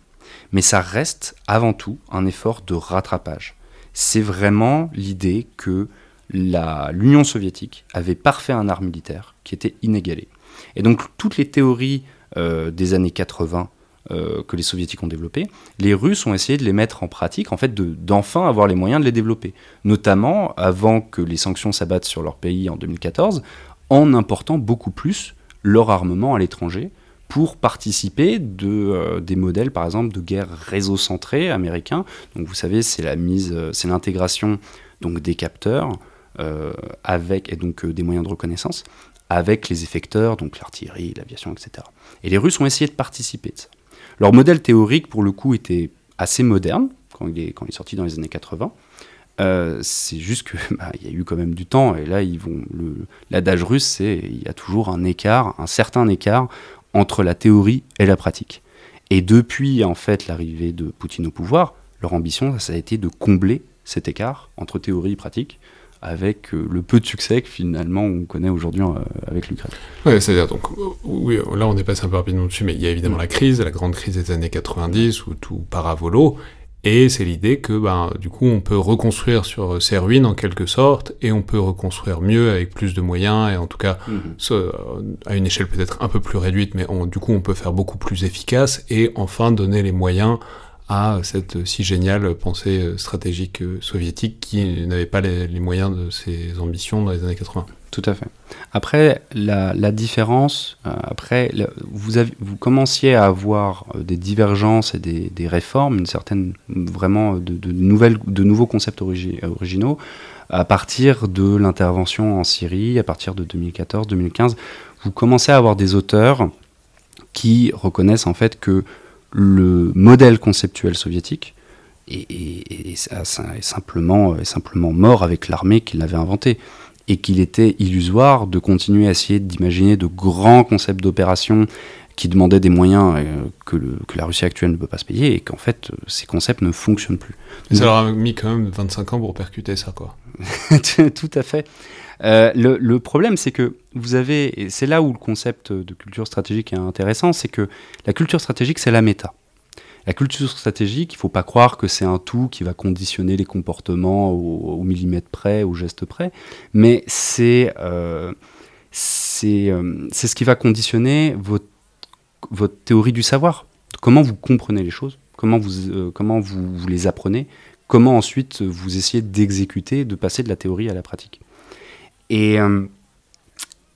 Mais ça reste avant tout un effort de rattrapage. C'est vraiment l'idée que l'Union soviétique avait parfait un art militaire qui était inégalé. Et donc toutes les théories euh, des années 80 euh, que les soviétiques ont développées, les Russes ont essayé de les mettre en pratique, en fait, d'enfin avoir les moyens de les développer. Notamment avant que les sanctions s'abattent sur leur pays en 2014, en important beaucoup plus leur armement à l'étranger pour participer de euh, des modèles par exemple de guerre réseau centrée américain. Donc vous savez, c'est la mise c'est l'intégration donc des capteurs euh, avec, et donc euh, des moyens de reconnaissance, avec les effecteurs, donc l'artillerie, l'aviation, etc. Et les Russes ont essayé de participer de ça. Leur modèle théorique, pour le coup, était assez moderne quand il est, quand il est sorti dans les années 80. Euh, c'est juste qu'il bah, y a eu quand même du temps, et là, ils vont. L'adage russe, c'est il y a toujours un écart, un certain écart entre la théorie et la pratique. Et depuis, en fait, l'arrivée de Poutine au pouvoir, leur ambition, ça a été de combler cet écart entre théorie et pratique avec euh, le peu de succès que finalement on connaît aujourd'hui euh, avec l'Ukraine. Oui, c'est-à-dire, donc, oui, là on est passé un peu rapidement dessus, mais il y a évidemment mm. la crise, la grande crise des années 90 où tout part à volo, et c'est l'idée que, ben, du coup, on peut reconstruire sur ces ruines en quelque sorte, et on peut reconstruire mieux avec plus de moyens, et en tout cas, mm-hmm. à une échelle peut-être un peu plus réduite, mais du coup, on peut faire beaucoup plus efficace, et enfin donner les moyens à cette si géniale pensée stratégique soviétique qui n'avait pas les, moyens de ses ambitions dans les années 80. Tout à fait. Après, la, différence, euh, après, vous, commenciez à avoir euh, des divergences et des, réformes, une certaine, vraiment, de, nouvelles, de nouveaux concepts originaux à partir de l'intervention en Syrie, à partir de 2014-2015. Vous commencez à avoir des auteurs qui reconnaissent en fait que le modèle conceptuel soviétique est, simplement, mort avec l'armée qui l'avait inventé et qu'il était illusoire de continuer à essayer d'imaginer de grands concepts d'opération qui demandaient des moyens euh, que, que, la Russie actuelle ne peut pas se payer et qu'en fait euh, ces concepts ne fonctionnent plus. Ça leur a mis quand même 25 ans pour percuter ça quoi. Tout à fait. Euh, le, problème, c'est que vous avez, et c'est là où le concept de culture stratégique est intéressant, c'est que la culture stratégique, c'est la méta. La culture stratégique, il ne faut pas croire que c'est un tout qui va conditionner les comportements au, millimètre près, au geste près, mais c'est euh, euh, c'est ce qui va conditionner votre, votre théorie du savoir. Comment vous comprenez les choses, comment vous, comment vous, vous les apprenez, comment ensuite vous essayez d'exécuter, de passer de la théorie à la pratique. Et euh,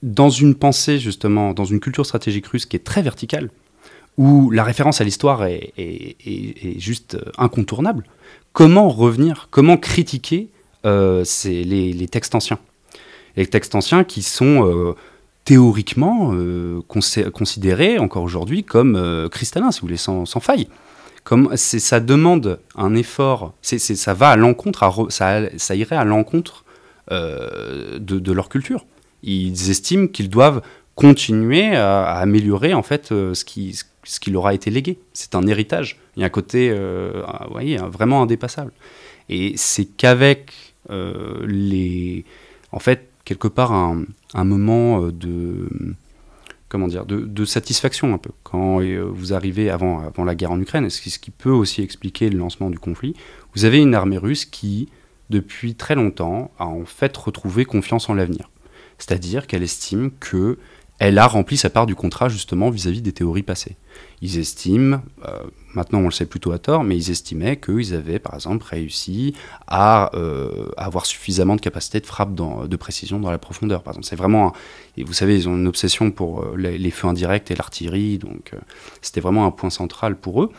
dans une pensée, justement, dans une culture stratégique russe qui est très verticale, où la référence à l'histoire est, juste euh, incontournable, comment revenir, comment critiquer euh, les, textes anciens? Les textes anciens qui sont théoriquement considérés encore aujourd'hui comme cristallins, si vous voulez, sans, faille. Comme ça demande un effort, ça va à l'encontre, ça, irait à l'encontre euh, de, leur culture. Ils estiment qu'ils doivent continuer à, améliorer en fait euh, ce qui, ce qui leur a été légué. C'est un héritage. Il y a un côté euh, ah, voyez, vraiment indépassable. Et c'est qu'avec les. En fait, quelque part, un, moment de. Comment dire, de, satisfaction un peu. Quand vous arrivez avant, avant la guerre en Ukraine, ce ce qui peut aussi expliquer le lancement du conflit, vous avez une armée russe qui depuis très longtemps, a en fait retrouvé confiance en l'avenir. C'est-à-dire qu'elle estime que elle a rempli sa part du contrat justement vis-à-vis des théories passées. Ils estiment, euh, maintenant on le sait plutôt à tort, mais ils estimaient qu'ils avaient par exemple réussi à, euh, avoir suffisamment de capacité de frappe de précision dans la profondeur. Par exemple, c'est vraiment, et vous savez, ils ont une obsession pour euh, les, feux indirects et l'artillerie, donc c'était vraiment un point central pour eux.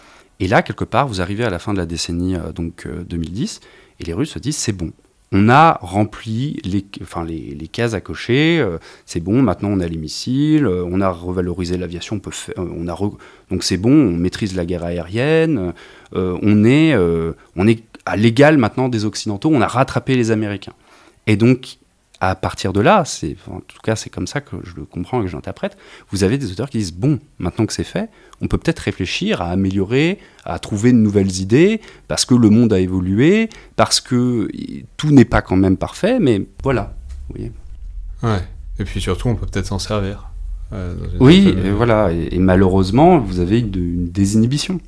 Et là, quelque part, vous arrivez à la fin de la décennie donc 2010, et les Russes se disent c'est bon, on a rempli les, enfin, cases à cocher, euh, c'est bon, maintenant on a les missiles, euh, on a revalorisé l'aviation, on, euh, donc c'est bon, on maîtrise la guerre aérienne, on, est, on est à l'égal maintenant des Occidentaux, on a rattrapé les Américains. Et donc à partir de là, c'est, en tout cas c'est comme ça que je le comprends et que j'interprète, vous avez des auteurs qui disent, bon, maintenant que c'est fait, on peut peut-être réfléchir à améliorer, à trouver de nouvelles idées, parce que le monde a évolué, parce que tout n'est pas quand même parfait, mais voilà. Vous voyez. Ouais, et puis surtout on peut peut-être s'en servir. Euh, oui, et voilà, et, malheureusement, vous avez une, désinhibition.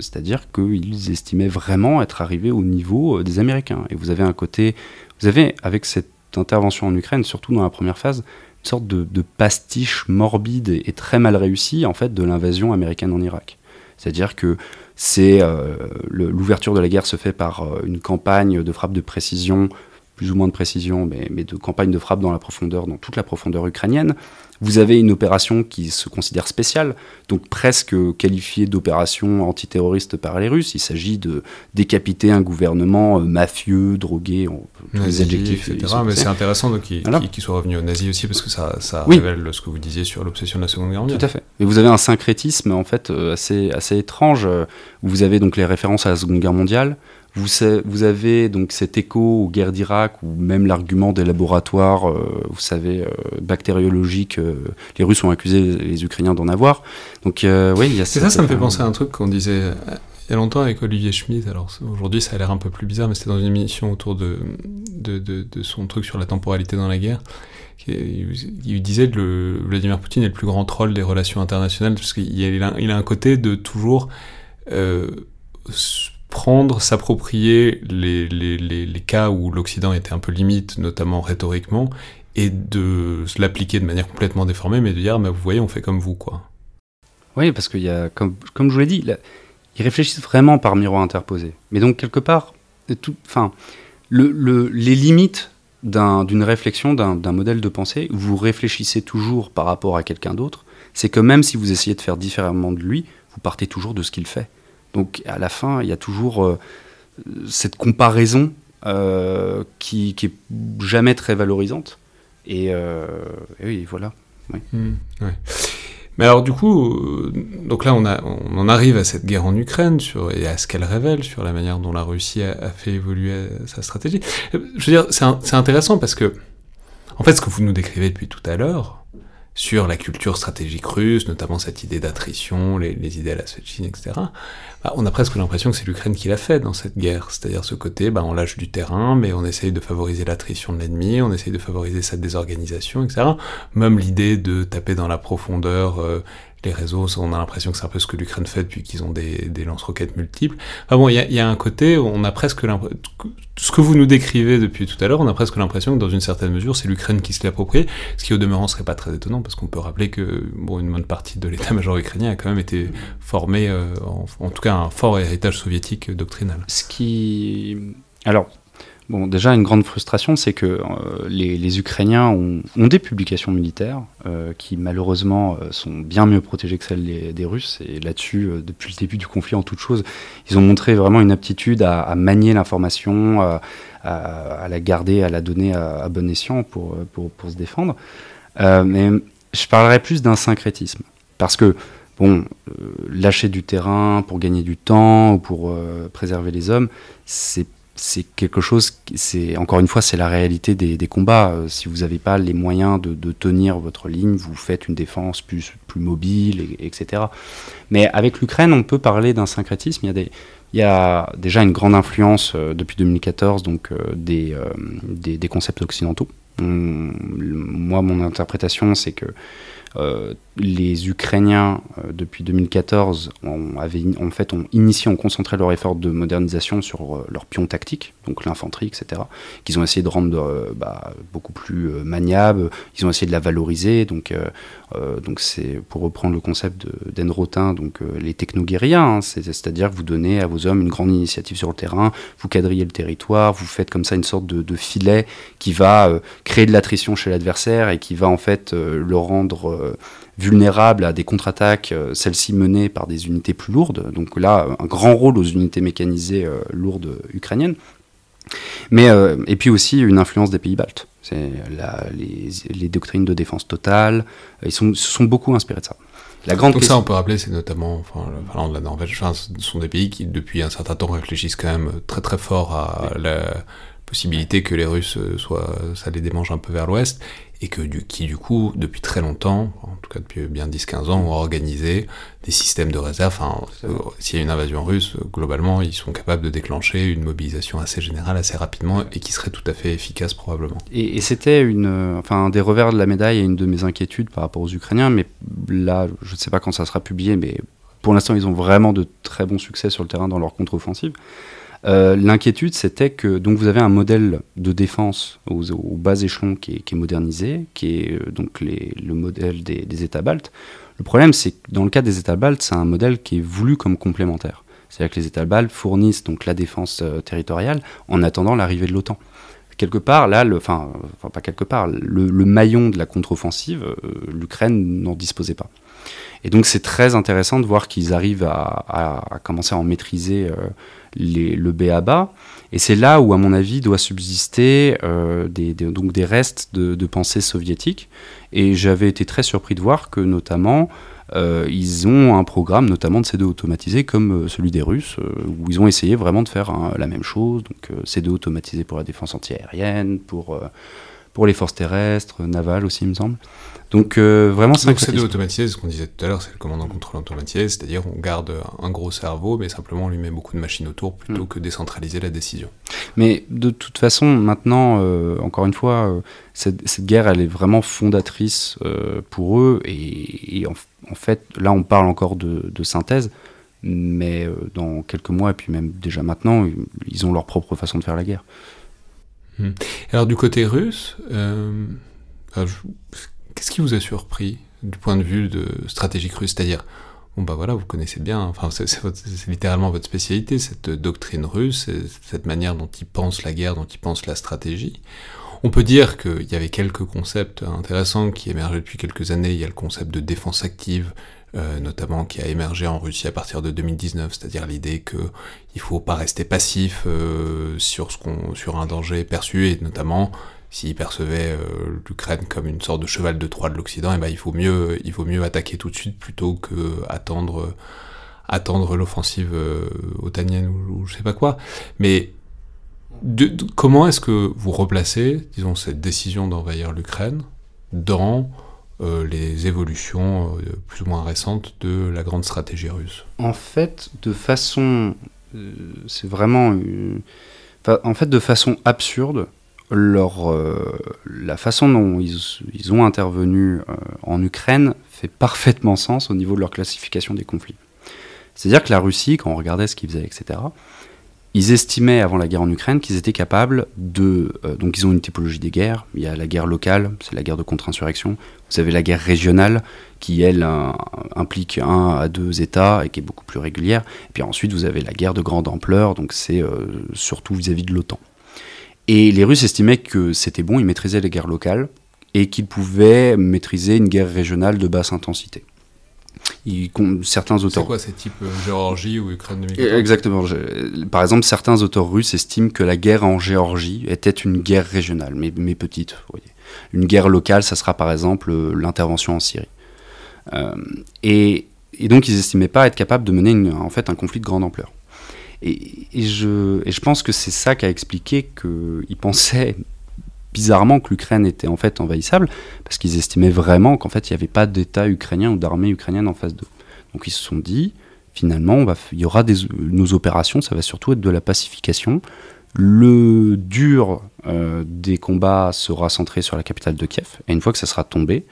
C'est-à-dire qu'ils estimaient vraiment être arrivés au niveau des Américains. Et vous avez un côté, vous avez avec cette intervention en Ukraine, surtout dans la première phase, une sorte de, pastiche morbide et, très mal réussie en fait de l'invasion américaine en Irak. C'est-à-dire que c'est euh, l'ouverture de la guerre se fait par euh, une campagne de frappe de précision, plus ou moins de précision, mais de campagne de frappe dans la profondeur, dans toute la profondeur ukrainienne. Vous avez une opération qui se considère spéciale, donc presque qualifiée d'opération antiterroriste par les Russes. Il s'agit de décapiter un gouvernement euh, mafieux, drogué, tous les adjectifs. Etc. Mais c'est intéressant qu'il soit revenu aux nazis aussi, parce que ça, ça révèle ce que vous disiez sur l'obsession de la Seconde Guerre mondiale. Tout à fait. Et vous avez un syncrétisme en fait euh, assez, assez étrange. Vous avez donc les références à la Seconde Guerre mondiale, vous, vous, avez donc cet écho aux guerres d'Irak ou même l'argument des laboratoires, euh, vous savez, euh, bactériologiques. Euh, les Russes ont accusé les, Ukrainiens d'en avoir. Donc oui, il y a. ça, ça me fait penser à un truc qu'on disait il y a longtemps avec Olivier Schmitt. Alors aujourd'hui, ça a l'air un peu plus bizarre, mais c'était dans une émission autour de de, de, son truc sur la temporalité dans la guerre. Il, disait que Vladimir Poutine est le plus grand troll des relations internationales parce qu'il a, il a un côté de toujours prendre, s'approprier les, les, les, cas où l'Occident était un peu limite, notamment rhétoriquement, et de l'appliquer de manière complètement déformée, mais de dire, mais vous voyez, on fait comme vous, quoi. Oui, parce qu'il y a, comme, comme je vous l'ai dit, ils réfléchissent vraiment par miroir interposé. Mais donc, quelque part, enfin, le, le, les limites d'une réflexion, d'un modèle de pensée, vous réfléchissez toujours par rapport à quelqu'un d'autre, c'est que même si vous essayez de faire différemment de lui, vous partez toujours de ce qu'il fait. Donc à la fin, il y a toujours euh, cette comparaison euh, qui, qui est jamais très valorisante. Et, euh, oui, voilà. Mmh, Mais alors du coup, donc là on, en arrive à cette guerre en Ukraine et à ce qu'elle révèle sur la manière dont la Russie a, fait évoluer sa stratégie. Je veux dire, c'est intéressant parce que, en fait, ce que vous nous décrivez depuis tout à l'heure, sur la culture stratégique russe, notamment cette idée d'attrition, les, idées à la Chine, etc., bah, on a presque l'impression que c'est l'Ukraine qui l'a fait dans cette guerre. C'est-à-dire ce côté, bah, on lâche du terrain, mais on essaye de favoriser l'attrition de l'ennemi, on essaye de favoriser sa désorganisation, etc. Même l'idée de taper dans la profondeur euh, les réseaux, on a l'impression que c'est un peu ce que l'Ukraine fait depuis qu'ils ont des, des lance-roquettes multiples. Ah bon, il y, a, un côté, on a presque l'impression, ce que vous nous décrivez depuis tout à l'heure, on a presque l'impression que dans une certaine mesure, c'est l'Ukraine qui se l'approprie, ce qui au demeurant serait pas très étonnant, parce qu'on peut rappeler que bon, une bonne partie de l'état-major ukrainien a quand même été formé, euh, en, en, tout cas un fort héritage soviétique doctrinal. Ce qui... Alors, Bon, déjà, une grande frustration, c'est que euh, les, Ukrainiens ont, des publications militaires euh, qui, malheureusement, euh, sont bien mieux protégées que celles des, Russes. Et là-dessus, depuis le début du conflit, en toute chose, ils ont montré vraiment une aptitude à, manier l'information, à, la garder, à la donner à, bon escient pour, se défendre. mais je parlerai plus d'un syncrétisme. Parce que, bon, lâcher du terrain pour gagner du temps ou pour préserver les hommes, c'est c'est quelque chose, c'est encore une fois, c'est la réalité des, combats. Euh, si vous n'avez pas les moyens de, tenir votre ligne, vous faites une défense plus, mobile, etc. Mais avec l'Ukraine, on peut parler d'un syncrétisme. Il y a déjà une grande influence euh, depuis 2014 donc, euh, des, concepts occidentaux. moi, mon interprétation, c'est que euh, les Ukrainiens, euh, depuis 2014, ont, en fait, ont initié, ont concentré leur effort de modernisation sur euh, leurs pions tactiques, donc l'infanterie, etc., qu'ils ont essayé de rendre bah, beaucoup plus maniable, ils ont essayé de la valoriser, donc donc c'est, pour reprendre le concept d'Enrotin, donc les technoguériens, hein, c'est-à-dire que vous donnez à vos hommes une grande initiative sur le terrain, vous quadrillez le territoire, vous faites comme ça une sorte de, de filet qui va créer de l'attrition chez l'adversaire et qui va en fait le rendre euh, vulnérables à des contre-attaques, euh, celles-ci menées par des unités plus lourdes. Donc là, un grand rôle aux unités mécanisées euh, lourdes ukrainiennes. Mais, et puis aussi une influence des pays baltes. C'est les, les, doctrines de défense totale, ils sont, se sont beaucoup inspirés de ça. La grande Donc ça, on peut rappeler, c'est notamment, enfin, la Finlande, la Norvège, enfin, ce sont des pays qui, depuis un certain temps, réfléchissent quand même très très fort à la possibilité que les Russes soient, ça les démange un peu vers l'ouest, et que du, qui du coup, depuis très longtemps, en tout cas depuis bien 10-15 ans, ont organisé des systèmes de réserve. Enfin, euh, s'il y a une invasion russe, globalement, ils sont capables de déclencher une mobilisation assez générale, assez rapidement, et qui serait tout à fait efficace probablement. Et, c'était une, enfin, un des revers de la médaille et une de mes inquiétudes par rapport aux Ukrainiens, mais là, je ne sais pas quand ça sera publié, mais pour l'instant, ils ont vraiment de très bons succès sur le terrain dans leur contre-offensive. Euh, l'inquiétude, c'était que donc vous avez un modèle de défense aux, bas échelons qui est, modernisé, qui est euh, donc le modèle des, États baltes. Le problème, c'est que dans le cas des États baltes, c'est un modèle qui est voulu comme complémentaire. C'est-à-dire que les États baltes fournissent donc la défense euh, territoriale en attendant l'arrivée de l'OTAN. Quelque part, là, le, enfin, pas quelque part, le, maillon de la contre-offensive, l'Ukraine n'en disposait pas. Et donc c'est très intéressant de voir qu'ils arrivent à, commencer à en maîtriser les, le BABA. Et c'est là où, à mon avis, doit subsister euh, des, donc des restes de, pensée soviétique. Et j'avais été très surpris de voir que, notamment, euh, ils ont un programme, notamment de C2 automatisé, comme celui des Russes, où ils ont essayé vraiment de faire hein, la même chose. Donc C2 automatisé pour la défense antiaérienne, pour, pour les forces terrestres, navales aussi, il me semble. Donc euh, vraiment, c'est c'est de automatisé, ce qu'on disait tout à l'heure, c'est le commandant contrôle automatisé, c'est-à-dire on garde un gros cerveau, mais simplement on lui met beaucoup de machines autour plutôt mm. que décentraliser la décision. Mais de toute façon, maintenant, euh, encore une fois, euh, cette, guerre, elle est vraiment fondatrice pour eux, et, en, fait, là, on parle encore de, synthèse, mais dans quelques mois, et puis même déjà maintenant, ils ont leur propre façon de faire la guerre. Hmm. Alors du côté russe, Qu'est-ce qui vous a surpris du point de vue de stratégique russe? C'est-à-dire, bon bah voilà, vous connaissez bien, enfin c'est littéralement votre spécialité, cette doctrine russe, cette manière dont ils pensent la guerre, dont ils pensent la stratégie. On peut dire qu'il y avait quelques concepts intéressants qui émergeaient depuis quelques années. Il y a le concept de défense active, euh, notamment qui a émergé en Russie à partir de 2019, c'est-à-dire l'idée que il faut pas rester passif euh, sur ce sur un danger perçu et notamment s'il percevait euh, l'Ukraine comme une sorte de cheval de Troie de l'Occident, et eh ben il faut mieux, il faut mieux attaquer tout de suite plutôt que attendre, attendre l'offensive euh, otanienne ou, je sais pas quoi. Mais comment est-ce que vous replacez, disons, cette décision d'envahir l'Ukraine dans euh, les évolutions plus ou moins récentes de la grande stratégie russe? En fait, de façon, c'est vraiment, en fait, de façon absurde euh, la façon dont ils, ont intervenu euh, en Ukraine fait parfaitement sens au niveau de leur classification des conflits. C'est-à-dire que la Russie, quand on regardait ce qu'ils faisaient, etc., ils estimaient avant la guerre en Ukraine qu'ils étaient capables de... Euh, donc ils ont une typologie des guerres. Il y a la guerre locale, c'est la guerre de contre-insurrection. Vous avez la guerre régionale, qui elle implique un à deux États et qui est beaucoup plus régulière. Et puis ensuite vous avez la guerre de grande ampleur, donc c'est surtout vis à -vis de l'OTAN. Et les Russes estimaient que c'était bon, ils maîtrisaient les guerres locales et qu'ils pouvaient maîtriser une guerre régionale de basse intensité. Ils, certains auteurs. C'est quoi, c'est type euh, Géorgie ou Ukraine 2014 Exactement. par exemple, certains auteurs russes estiment que la guerre en Géorgie était une guerre régionale, mais, mais petite. Vous voyez. Une guerre locale, ça sera par exemple euh, l'intervention en Syrie. Euh, et, et, donc, ils n'estimaient pas être capables de mener une, en fait un conflit de grande ampleur. Et, je, pense que c'est ça qui a expliqué qu'ils pensaient bizarrement que l'Ukraine était en fait envahissable, parce qu'ils estimaient vraiment qu'en fait il n'y avait pas d'État ukrainien ou d'armée ukrainienne en face d'eux. Donc ils se sont dit, finalement, il y aura nos opérations, ça va surtout être de la pacification. Le dur euh, des combats sera centré sur la capitale de Kiev, et une fois que ça sera tombé,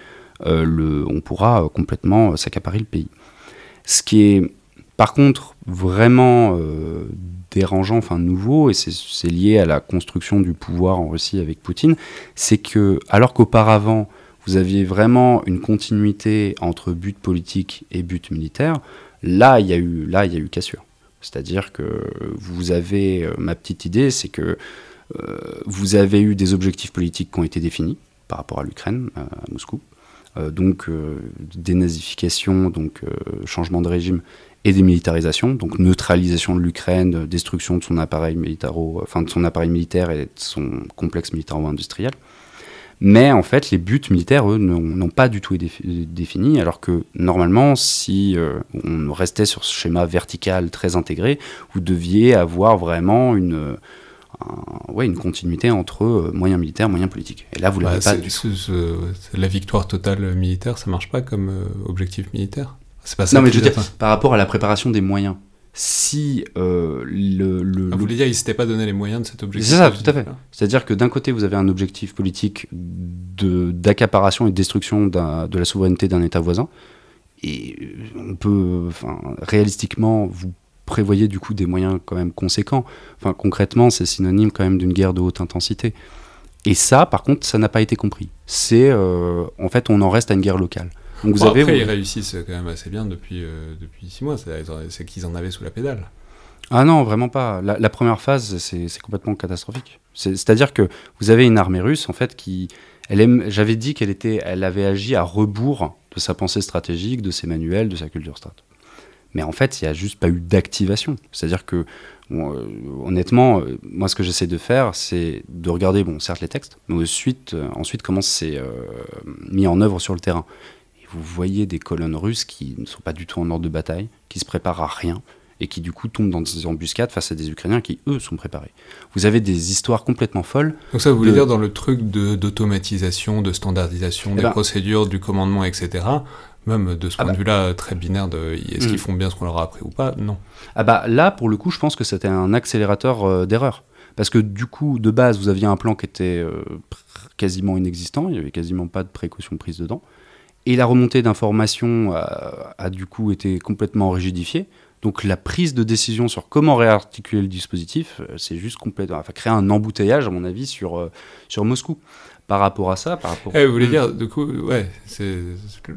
euh, on pourra complètement s'accaparer le pays. Ce qui est par contre, vraiment euh, dérangeant, enfin nouveau, et c'est lié à la construction du pouvoir en Russie avec Poutine, c'est que, alors qu'auparavant, vous aviez vraiment une continuité entre but politique et but militaire, là, il y a eu, là, il y a eu cassure. C'est-à-dire que vous avez, euh, ma petite idée, c'est que euh, vous avez eu des objectifs politiques qui ont été définis par rapport à l'Ukraine, à Moscou, donc dénazification, donc changement de régime et démilitarisation, donc neutralisation de l'Ukraine, destruction de son appareil militaro, enfin de son appareil militaire et de son complexe militaro-industriel. Mais en fait, les buts militaires, eux, n'ont pas du tout été définis, alors que normalement, si euh, on restait sur ce schéma vertical très intégré, vous deviez avoir vraiment une, ouais, une continuité entre euh, moyens militaires, moyens politiques. Et là, vous l'avez bah, pas. Du la victoire totale militaire, ça marche pas comme euh, objectif militaire non, mais je veux dire, par rapport à la préparation des moyens. Si euh, le, le, ah, Vous voulez dire, ils ne s'étaient pas donné les moyens de cet objectif C'est ça, tout à fait. C'est-à-dire que d'un côté, vous avez un objectif politique d'accaparation et de destruction de la souveraineté d'un État voisin, Et on peut, enfin, réalistiquement, vous prévoyez du coup des moyens quand même conséquents. Enfin, concrètement, c'est synonyme quand même d'une guerre de haute intensité. Et ça, par contre, ça n'a pas été compris. C'est, en fait, on en reste à une guerre locale. Donc vous avez, après, ils réussissent quand même assez bien depuis, depuis six mois. C'est qu'ils en avaient sous la pédale. Ah non, vraiment pas. La, première phase, c'est complètement catastrophique. C'est-à-dire que vous avez une armée russe, en fait, qui. J'avais dit qu'elle était, elle avait agi à rebours de sa pensée stratégique, de ses manuels, de sa culture strat. Mais en fait, il n'y a juste pas eu d'activation. C'est-à-dire que, euh, honnêtement, euh, moi, ce que j'essaie de faire, c'est de regarder, bon, certes, les textes, mais ensuite, euh, ensuite comment c'est mis en œuvre sur le terrain. Vous voyez des colonnes russes qui ne sont pas du tout en ordre de bataille, qui se préparent à rien, et qui du coup tombent dans des embuscades face à des Ukrainiens qui, eux, sont préparés. Vous avez des histoires complètement folles. Donc ça, vous voulez dire dans le truc d'automatisation, de, standardisation eh des ben procédures, du commandement, etc. Même de ce ah point de bah vue-là, très binaire, de est-ce qu'ils hmm. font bien ce qu'on leur a appris ou pas? Non. Ah bah là, pour le coup, je pense que c'était un accélérateur euh, d'erreur. Parce que du coup, de base, vous aviez un plan qui était euh, quasiment inexistant, il n'y avait quasiment pas de précautions prises dedans. Et la remontée d'informations a, a, du coup été complètement rigidifiée. Donc la prise de décision sur comment réarticuler le dispositif, euh, c'est juste complètement, enfin créer un embouteillage à mon avis sur euh, sur Moscou. Par rapport à ça, par rapport. Eh, vous voulez dire, du coup, ouais, c'est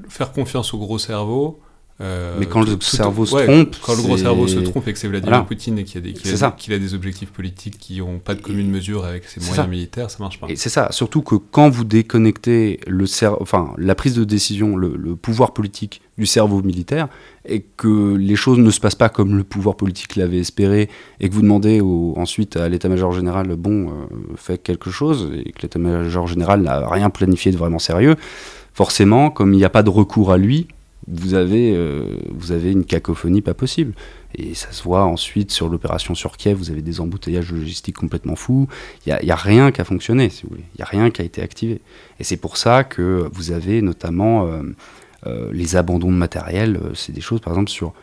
faire confiance au gros cerveau euh, mais quand le cerveau se trompe. Quand le gros cerveau se trompe et que c'est Vladimir Poutine et qu'il a, des, a, des objectifs politiques qui n'ont pas de commune mesure avec ses moyens militaires, ça marche pas. Et c'est ça, surtout que quand vous déconnectez le enfin, la prise de décision, le, pouvoir politique du cerveau militaire, et que les choses ne se passent pas comme le pouvoir politique l'avait espéré, et que vous demandez ensuite à l'état-major général, bon, euh, fait quelque chose, et que l'état-major général n'a rien planifié de vraiment sérieux, forcément, comme il n'y a pas de recours à lui, vous avez, euh, vous avez une cacophonie pas possible. Et ça se voit ensuite sur l'opération sur Kiev, vous avez des embouteillages logistiques complètement fous. Il n'y a, rien qui a fonctionné, si vous voulez. Il n'y a rien qui a été activé. Et c'est pour ça que vous avez notamment euh, euh, les abandons de matériel. C'est des choses, par exemple, sur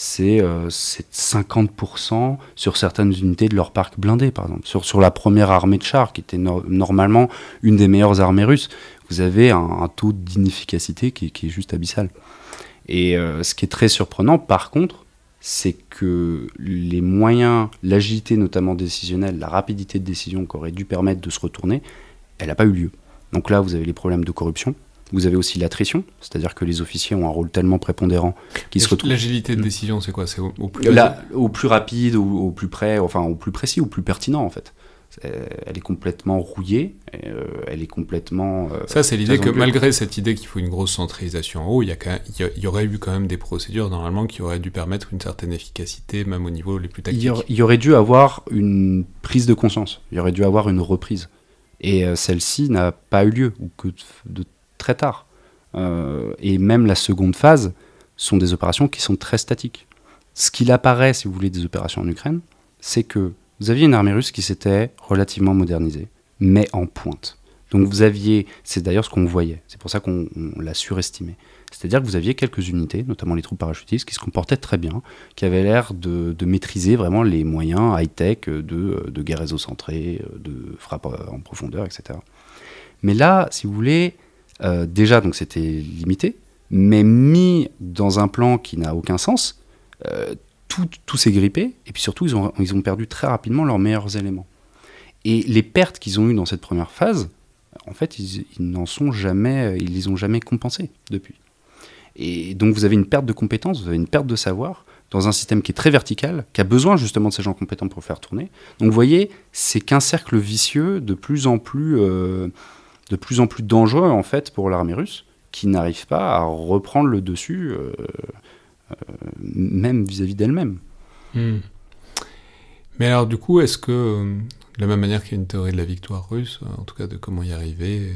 c'est 50% sur certaines unités de leur parc blindé, par exemple. Sur, sur la première armée de chars, qui était normalement une des meilleures armées russes, vous avez un, taux d'inefficacité qui, est juste abyssal. Et euh, ce qui est très surprenant, par contre, c'est que les moyens, l'agilité notamment décisionnelle, la rapidité de décision qui aurait dû permettre de se retourner, elle n'a pas eu lieu. Donc là, vous avez les problèmes de corruption. Vous avez aussi l'attrition, c'est-à-dire que les officiers ont un rôle tellement prépondérant qu'ils se retrouvent. L'agilité de hmm. décision, c'est quoi? C'est au, plus au plus rapide, ou au plus près, enfin au plus précis, au plus pertinent en fait. Euh, elle est complètement rouillée, euh, elle est complètement... Euh, ça, c'est l'idée que malgré cette idée qu'il faut une grosse centralisation en haut, il y, il y, aurait eu quand même des procédures normalement qui auraient dû permettre une certaine efficacité, même au niveau les plus tactiques. Il y, aurait dû avoir une prise de conscience, il y aurait dû avoir une reprise. Et celle-ci n'a pas eu lieu, ou que de, très tard. et même la seconde phase sont des opérations qui sont très statiques. Ce qu'il apparaît, si vous voulez, des opérations en Ukraine, c'est que vous aviez une armée russe qui s'était relativement modernisée, mais en pointe. Donc vous aviez, c'est d'ailleurs ce qu'on voyait, c'est pour ça qu'on l'a surestimé. C'est-à-dire que vous aviez quelques unités, notamment les troupes parachutistes, qui se comportaient très bien, qui avaient l'air de, maîtriser vraiment les moyens high-tech de, guerre réseau-centrée, de frappe en profondeur, etc. Mais là, si vous voulez, euh, déjà, donc c'était limité, mais mis dans un plan qui n'a aucun sens, euh, tout, s'est grippé, et puis surtout, ils ont, ils ont perdu très rapidement leurs meilleurs éléments. Et les pertes qu'ils ont eues dans cette première phase, en fait, ils, n'en sont jamais, ils les ont jamais compensées depuis. Et donc, vous avez une perte de compétences, vous avez une perte de savoir dans un système qui est très vertical, qui a besoin justement de ces gens compétents pour faire tourner. Donc, vous voyez, c'est qu'un cercle vicieux de plus en plus, euh, de plus en plus dangereux en fait pour l'armée russe, qui n'arrive pas à reprendre le dessus. Euh, même vis-à-vis d'elle-même. Hmm. Mais alors du coup, est-ce que, euh, de la même manière qu'il y a une théorie de la victoire russe, en tout cas de comment y arriver,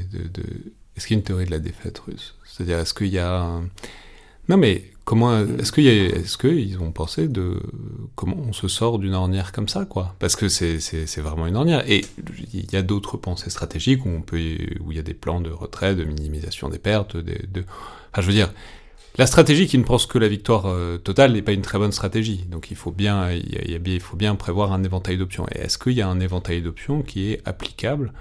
est-ce qu'il y a une théorie de la défaite russe? C'est-à-dire, est-ce qu'il y a... Non mais comment est-ce qu'il est-ce qu'ils ont pensé de comment on se sort d'une ornière comme ça quoi? Parce que c'est, vraiment une ornière et il y a d'autres pensées stratégiques où il y a des plans de retrait, de minimisation des pertes, de, de... Enfin, je veux dire, la stratégie qui ne pense que la victoire euh, totale n'est pas une très bonne stratégie. Donc il faut bien, prévoir un éventail d'options. Et est-ce qu'il y a un éventail d'options qui est applicable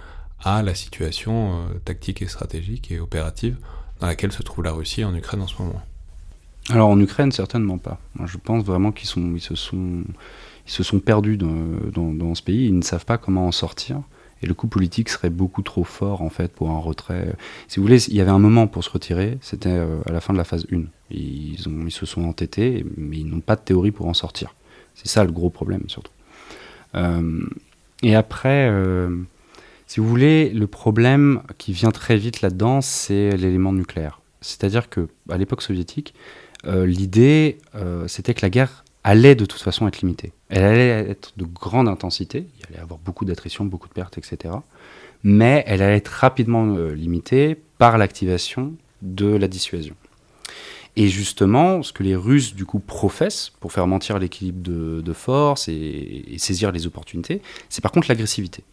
à la situation euh, tactique et stratégique et opérative dans laquelle se trouve la Russie en Ukraine en ce moment? Alors en Ukraine, certainement pas. Je pense vraiment qu'ils se sont, perdus dans, ce pays. Ils ne savent pas comment en sortir. Et le coup politique serait beaucoup trop fort en fait pour un retrait. Si vous voulez, il y avait un moment pour se retirer, c'était euh, à la fin de la phase 1. Ils, se sont entêtés, mais ils n'ont pas de théorie pour en sortir. C'est ça le gros problème surtout. Euh, et après, euh, si vous voulez, le problème qui vient très vite là-dedans, c'est l'élément nucléaire. C'est-à-dire que à l'époque soviétique, l'idée, c'était que la guerre allait de toute façon être limitée. Elle allait être de grande intensité, allait avoir beaucoup d'attrition, beaucoup de pertes, etc. Mais elle allait être rapidement euh, limitée par l'activation de la dissuasion. Et justement, ce que les Russes du coup professent pour faire mentir l'équilibre de, force et, saisir les opportunités, c'est par contre l'agressivité.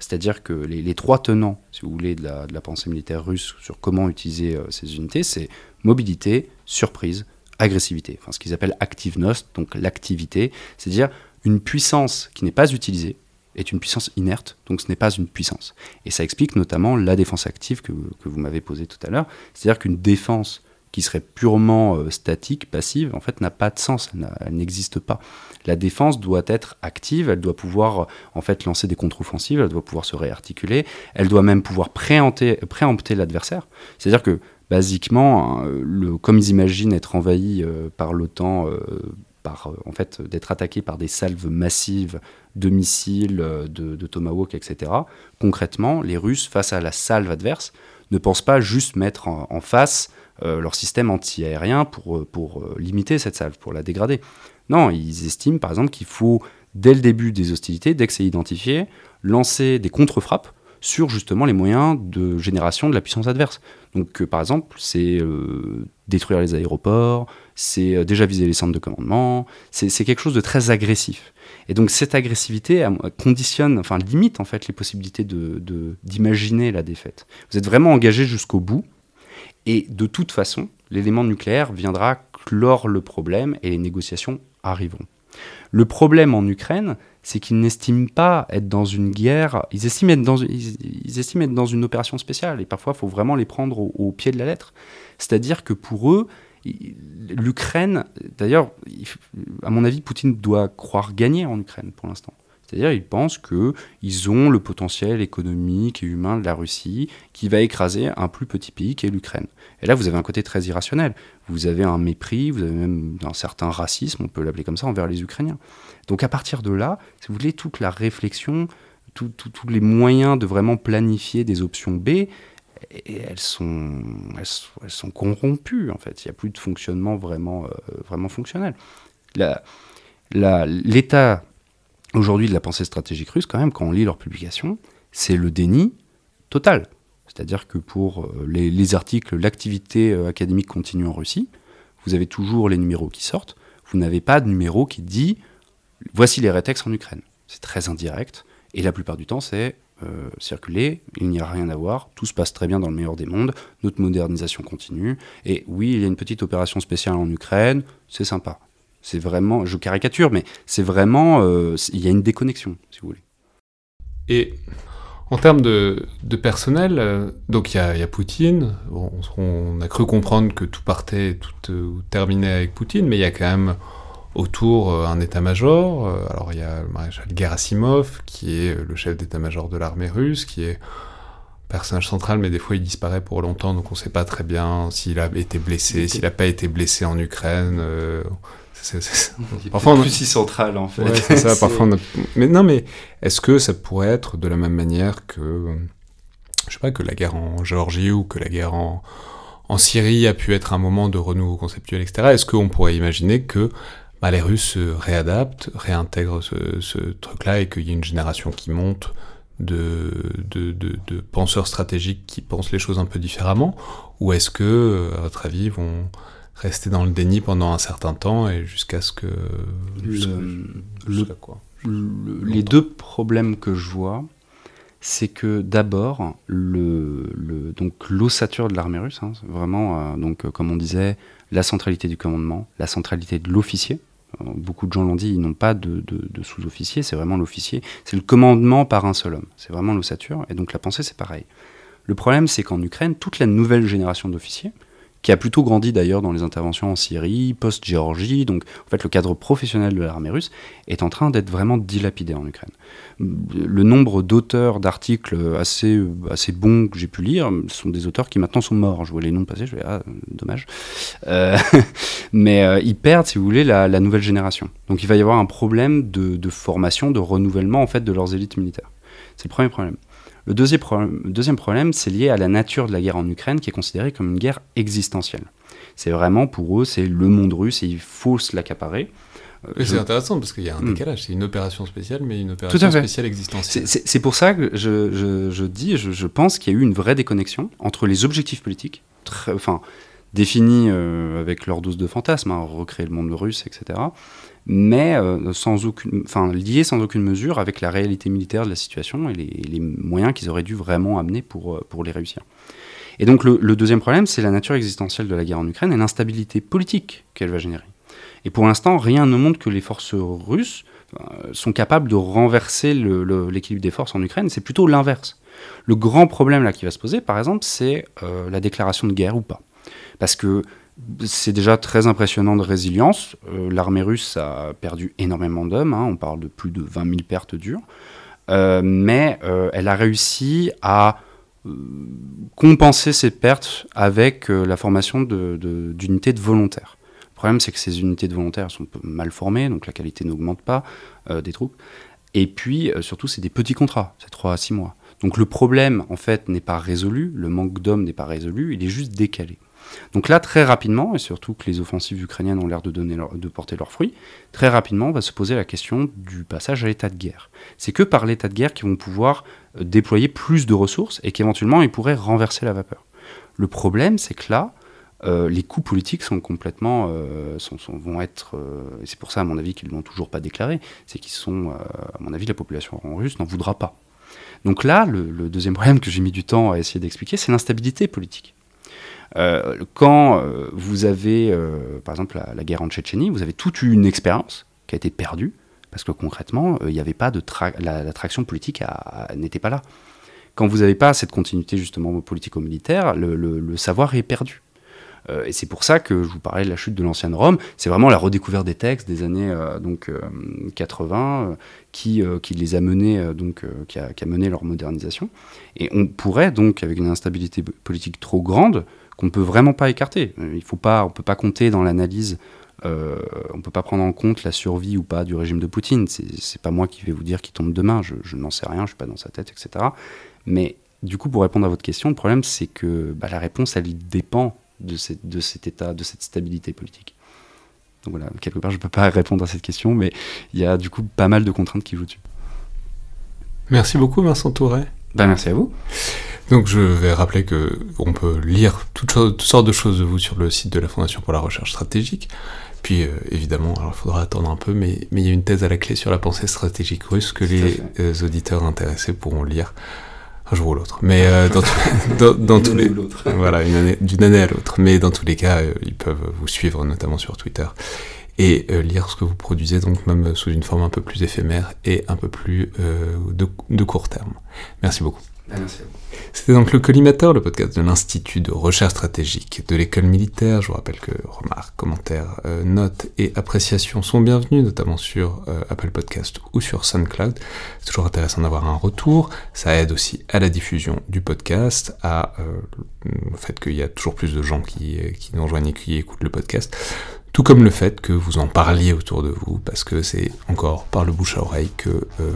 C'est-à-dire que les, trois tenants, si vous voulez, de la, pensée militaire russe sur comment utiliser euh, ces unités, c'est mobilité, surprise, agressivité, enfin ce qu'ils appellent activenost, donc l'activité, c'est-à-dire une puissance qui n'est pas utilisée est une puissance inerte, donc ce n'est pas une puissance. Et ça explique notamment la défense active que, vous m'avez posée tout à l'heure, c'est-à-dire qu'une défense qui serait purement euh, statique, passive, en fait n'a pas de sens, elle n'existe pas. La défense doit être active, elle doit pouvoir en fait lancer des contre-offensives, elle doit pouvoir se réarticuler, elle doit même pouvoir préempter, l'adversaire. C'est-à-dire que basiquement, hein, comme ils imaginent être envahis euh, par l'OTAN, euh, par, euh, en fait, d'être attaqués par des salves massives de missiles, de, Tomahawk, etc. Concrètement, les Russes, face à la salve adverse, ne pensent pas juste mettre en, face leur système anti-aérien pour, pour limiter cette salve, pour la dégrader. Non, ils estiment par exemple qu'il faut, dès le début des hostilités, dès que c'est identifié, lancer des contre-frappes sur justement les moyens de génération de la puissance adverse. Donc, euh, par exemple, c'est euh, détruire les aéroports, c'est euh, déjà viser les centres de commandement, c'est quelque chose de très agressif. Et donc, cette agressivité conditionne, enfin, limite en fait les possibilités d'imaginer de, la défaite. Vous êtes vraiment engagé jusqu'au bout, et de toute façon, l'élément nucléaire viendra clore le problème et les négociations arriveront. Le problème en Ukraine, c'est qu'ils n'estiment pas être dans une guerre, ils estiment être dans, ils, estiment être dans une opération spéciale, et parfois il faut vraiment les prendre au, pied de la lettre. C'est-à-dire que pour eux, l'Ukraine, d'ailleurs, à mon avis, Poutine doit croire gagner en Ukraine pour l'instant. C'est-à-dire qu'ils pensent qu'ils ont le potentiel économique et humain de la Russie qui va écraser un plus petit pays qui est l'Ukraine. Et là, vous avez un côté très irrationnel. Vous avez un mépris, vous avez même un certain racisme, on peut l'appeler comme ça, envers les Ukrainiens. Donc à partir de là, si vous voulez, toute la réflexion, tous les moyens de vraiment planifier des options B, elles sont, elles, sont corrompues en fait. Il n'y a plus de fonctionnement vraiment, euh, vraiment fonctionnel. L'état aujourd'hui de la pensée stratégique russe, quand même, quand on lit leurs publications, c'est le déni total. C'est-à-dire que pour euh, les, articles L'activité euh, académique continue en Russie, vous avez toujours les numéros qui sortent. Vous n'avez pas de numéro qui dit voici les rétextes en Ukraine. C'est très indirect. Et la plupart du temps, c'est euh, circuler, il n'y a rien à voir, tout se passe très bien dans le meilleur des mondes, notre modernisation continue. Et oui, il y a une petite opération spéciale en Ukraine, c'est sympa. C'est vraiment, je caricature, mais c'est vraiment, il y a une déconnexion, si vous voulez. Et en termes de, personnel, euh, donc il y, a, Poutine. on, a cru comprendre que tout partait, tout euh, terminait avec Poutine, mais il y a quand même autour euh, un état-major. alors il y a le maréchal Gerasimov, qui est le chef d'état-major de l'armée russe, qui est personnage central, mais des fois il disparaît pour longtemps, donc on ne sait pas très bien s'il a été blessé, s'il n'a pas été blessé en Ukraine. C'est parfois plus si central en fait. c'est ça. Parfois, mais non, mais est-ce que ça pourrait être de la même manière que, je sais pas, que la guerre en Géorgie ou que la guerre en, en Syrie a pu être un moment de renouveau conceptuel, etc. Est-ce qu'on pourrait imaginer que bah, les Russes se réadaptent, réintègrent ce, ce truc-là et qu'il y ait une génération qui monte de, de, de, de, penseurs stratégiques qui pensent les choses un peu différemment Ou est-ce que, à votre avis, vont rester dans le déni pendant un certain temps et jusqu'à ce que. Le, quoi, les deux problèmes que je vois, c'est que d'abord, le, donc l'ossature de l'armée russe, hein, vraiment, euh, donc, euh, comme on disait, la centralité du commandement, la centralité de l'officier. Euh, beaucoup de gens l'ont dit, ils n'ont pas de, sous-officier, c'est vraiment l'officier. C'est le commandement par un seul homme. C'est vraiment l'ossature. Et donc la pensée, c'est pareil. Le problème, c'est qu'en Ukraine, toute la nouvelle génération d'officiers, qui a plutôt grandi d'ailleurs dans les interventions en Syrie, post-Géorgie. Donc en fait, le cadre professionnel de l'armée russe est en train d'être vraiment dilapidé en Ukraine. Le nombre d'auteurs d'articles assez, assez bons que j'ai pu lire sont des auteurs qui maintenant sont morts. Je vois les noms passer, je vais ah, dommage. Euh, mais euh, ils perdent, si vous voulez, la, nouvelle génération. Donc il va y avoir un problème de, de formation, de renouvellement en fait de leurs élites militaires. C'est le premier problème. Le deuxième problème, deuxième problème, c'est lié à la nature de la guerre en Ukraine, qui est considérée comme une guerre existentielle. C'est vraiment pour eux, c'est le monde russe et il faut se l'accaparer. Euh, c'est intéressant parce qu'il y a un hmm. décalage. C'est une opération spéciale, mais une opération spéciale existentielle. C'est pour ça que je, je, dis, je, je pense qu'il y a eu une vraie déconnexion entre les objectifs politiques, très, enfin, définis euh, avec leur dose de fantasme, hein, recréer le monde russe, etc., mais euh, sans aucune, enfin, sans aucune mesure avec la réalité militaire de la situation et les, moyens qu'ils auraient dû vraiment amener pour, euh, pour les réussir. Et donc le, deuxième problème, c'est la nature existentielle de la guerre en Ukraine et l'instabilité politique qu'elle va générer. Et pour l'instant, rien ne montre que les forces russes sont capables de renverser l'équilibre des forces en Ukraine. C'est plutôt l'inverse. Le grand problème là qui va se poser, par exemple, c'est la déclaration de guerre ou pas. Parce que c'est déjà très impressionnant de résilience. Euh, l'armée russe a perdu énormément d'hommes, hein. on parle de plus de 20 000 pertes dures, euh, mais euh, elle a réussi à compenser ces pertes avec la formation d'unités de, de, volontaires. Le problème, c'est que ces unités de volontaires sont mal formées, donc la qualité n'augmente pas des troupes. Et puis, surtout, c'est des petits contrats, c'est 3 à 6 mois. Donc le problème, en fait, n'est pas résolu, le manque d'hommes n'est pas résolu, il est juste décalé. Donc là, très rapidement, et surtout que les offensives ukrainiennes ont l'air de, porter leurs fruits, très rapidement on va se poser la question du passage à l'état de guerre. C'est que par l'état de guerre qu'ils vont pouvoir euh, déployer plus de ressources et qu'éventuellement ils pourraient renverser la vapeur. Le problème, c'est que là, euh, les coûts politiques sont complètement, euh, vont être, et c'est pour ça à mon avis qu'ils l'ont toujours pas déclaré, c'est qu'ils sont, à mon avis, la population russe n'en voudra pas. Donc là, le deuxième problème que j'ai mis du temps à essayer d'expliquer, c'est l'instabilité politique. Euh, quand euh, vous avez, euh, par exemple, la, guerre en Tchétchénie, vous avez toute une expérience qui a été perdue, parce que concrètement, il n'y avait pas de la, traction politique n'était pas là. Quand vous n'avez pas cette continuité justement politico-militaire, le, savoir est perdu. et c'est pour ça que je vous parlais de la chute de l'ancienne Rome. C'est vraiment la redécouverte des textes des années donc 80 qui, qui les a menés donc qui a, qui, a, mené leur modernisation. Et on pourrait donc avec une instabilité politique trop grande qu'on ne peut vraiment pas écarter. Euh, il faut pas, on peut pas compter dans l'analyse, euh, on ne peut pas prendre en compte la survie ou pas du régime de Poutine. C'est pas moi qui vais vous dire qu'il tombe demain, je, n'en sais rien, je suis pas dans sa tête, etc. Mais du coup, pour répondre à votre question, le problème c'est que bah, la réponse, elle dépend de, de cet état, de cette stabilité politique. Donc voilà, quelque part, je ne peux pas répondre à cette question, mais il y a du coup pas mal de contraintes qui jouent dessus. Merci beaucoup, Vincent Touret. Ben, merci à vous. Donc je vais rappeler que on peut lire toutes, sortes de choses de vous sur le site de la Fondation pour la recherche stratégique. Puis euh, évidemment, alors il faudra attendre un peu, mais, mais il y a une thèse à la clé sur la pensée stratégique russe que les euh, auditeurs intéressés pourront lire un jour ou l'autre. Mais euh, dans, dans, tous les voilà une année d'une année à l'autre. Mais dans tous les cas, ils peuvent vous suivre notamment sur Twitter et lire ce que vous produisez, donc même sous une forme un peu plus éphémère et un peu plus de, de court terme. Merci beaucoup. Vous. C'était donc le Collimateur, le podcast de l'Institut de recherche stratégique de l'école militaire. Je vous rappelle que remarques, commentaires, euh, notes et appréciations sont bienvenus, notamment sur euh, Apple Podcast ou sur SoundCloud. C'est toujours intéressant d'avoir un retour. Ça aide aussi à la diffusion du podcast, à euh, le fait qu'il y a toujours plus de gens qui, qui nous rejoignent et qui écoutent le podcast. Tout comme le fait que vous en parliez autour de vous, parce que c'est encore par le bouche à oreille que euh,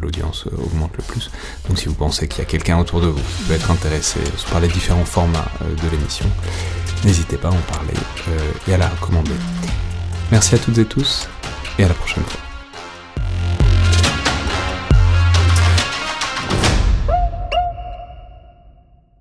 l'audience augmente le plus. Donc si vous pensez qu'il y a quelqu'un autour de vous qui peut être intéressé par les différents formats euh, de l'émission, n'hésitez pas à en parler euh, et à la recommander. Merci à toutes et tous, et à la prochaine fois.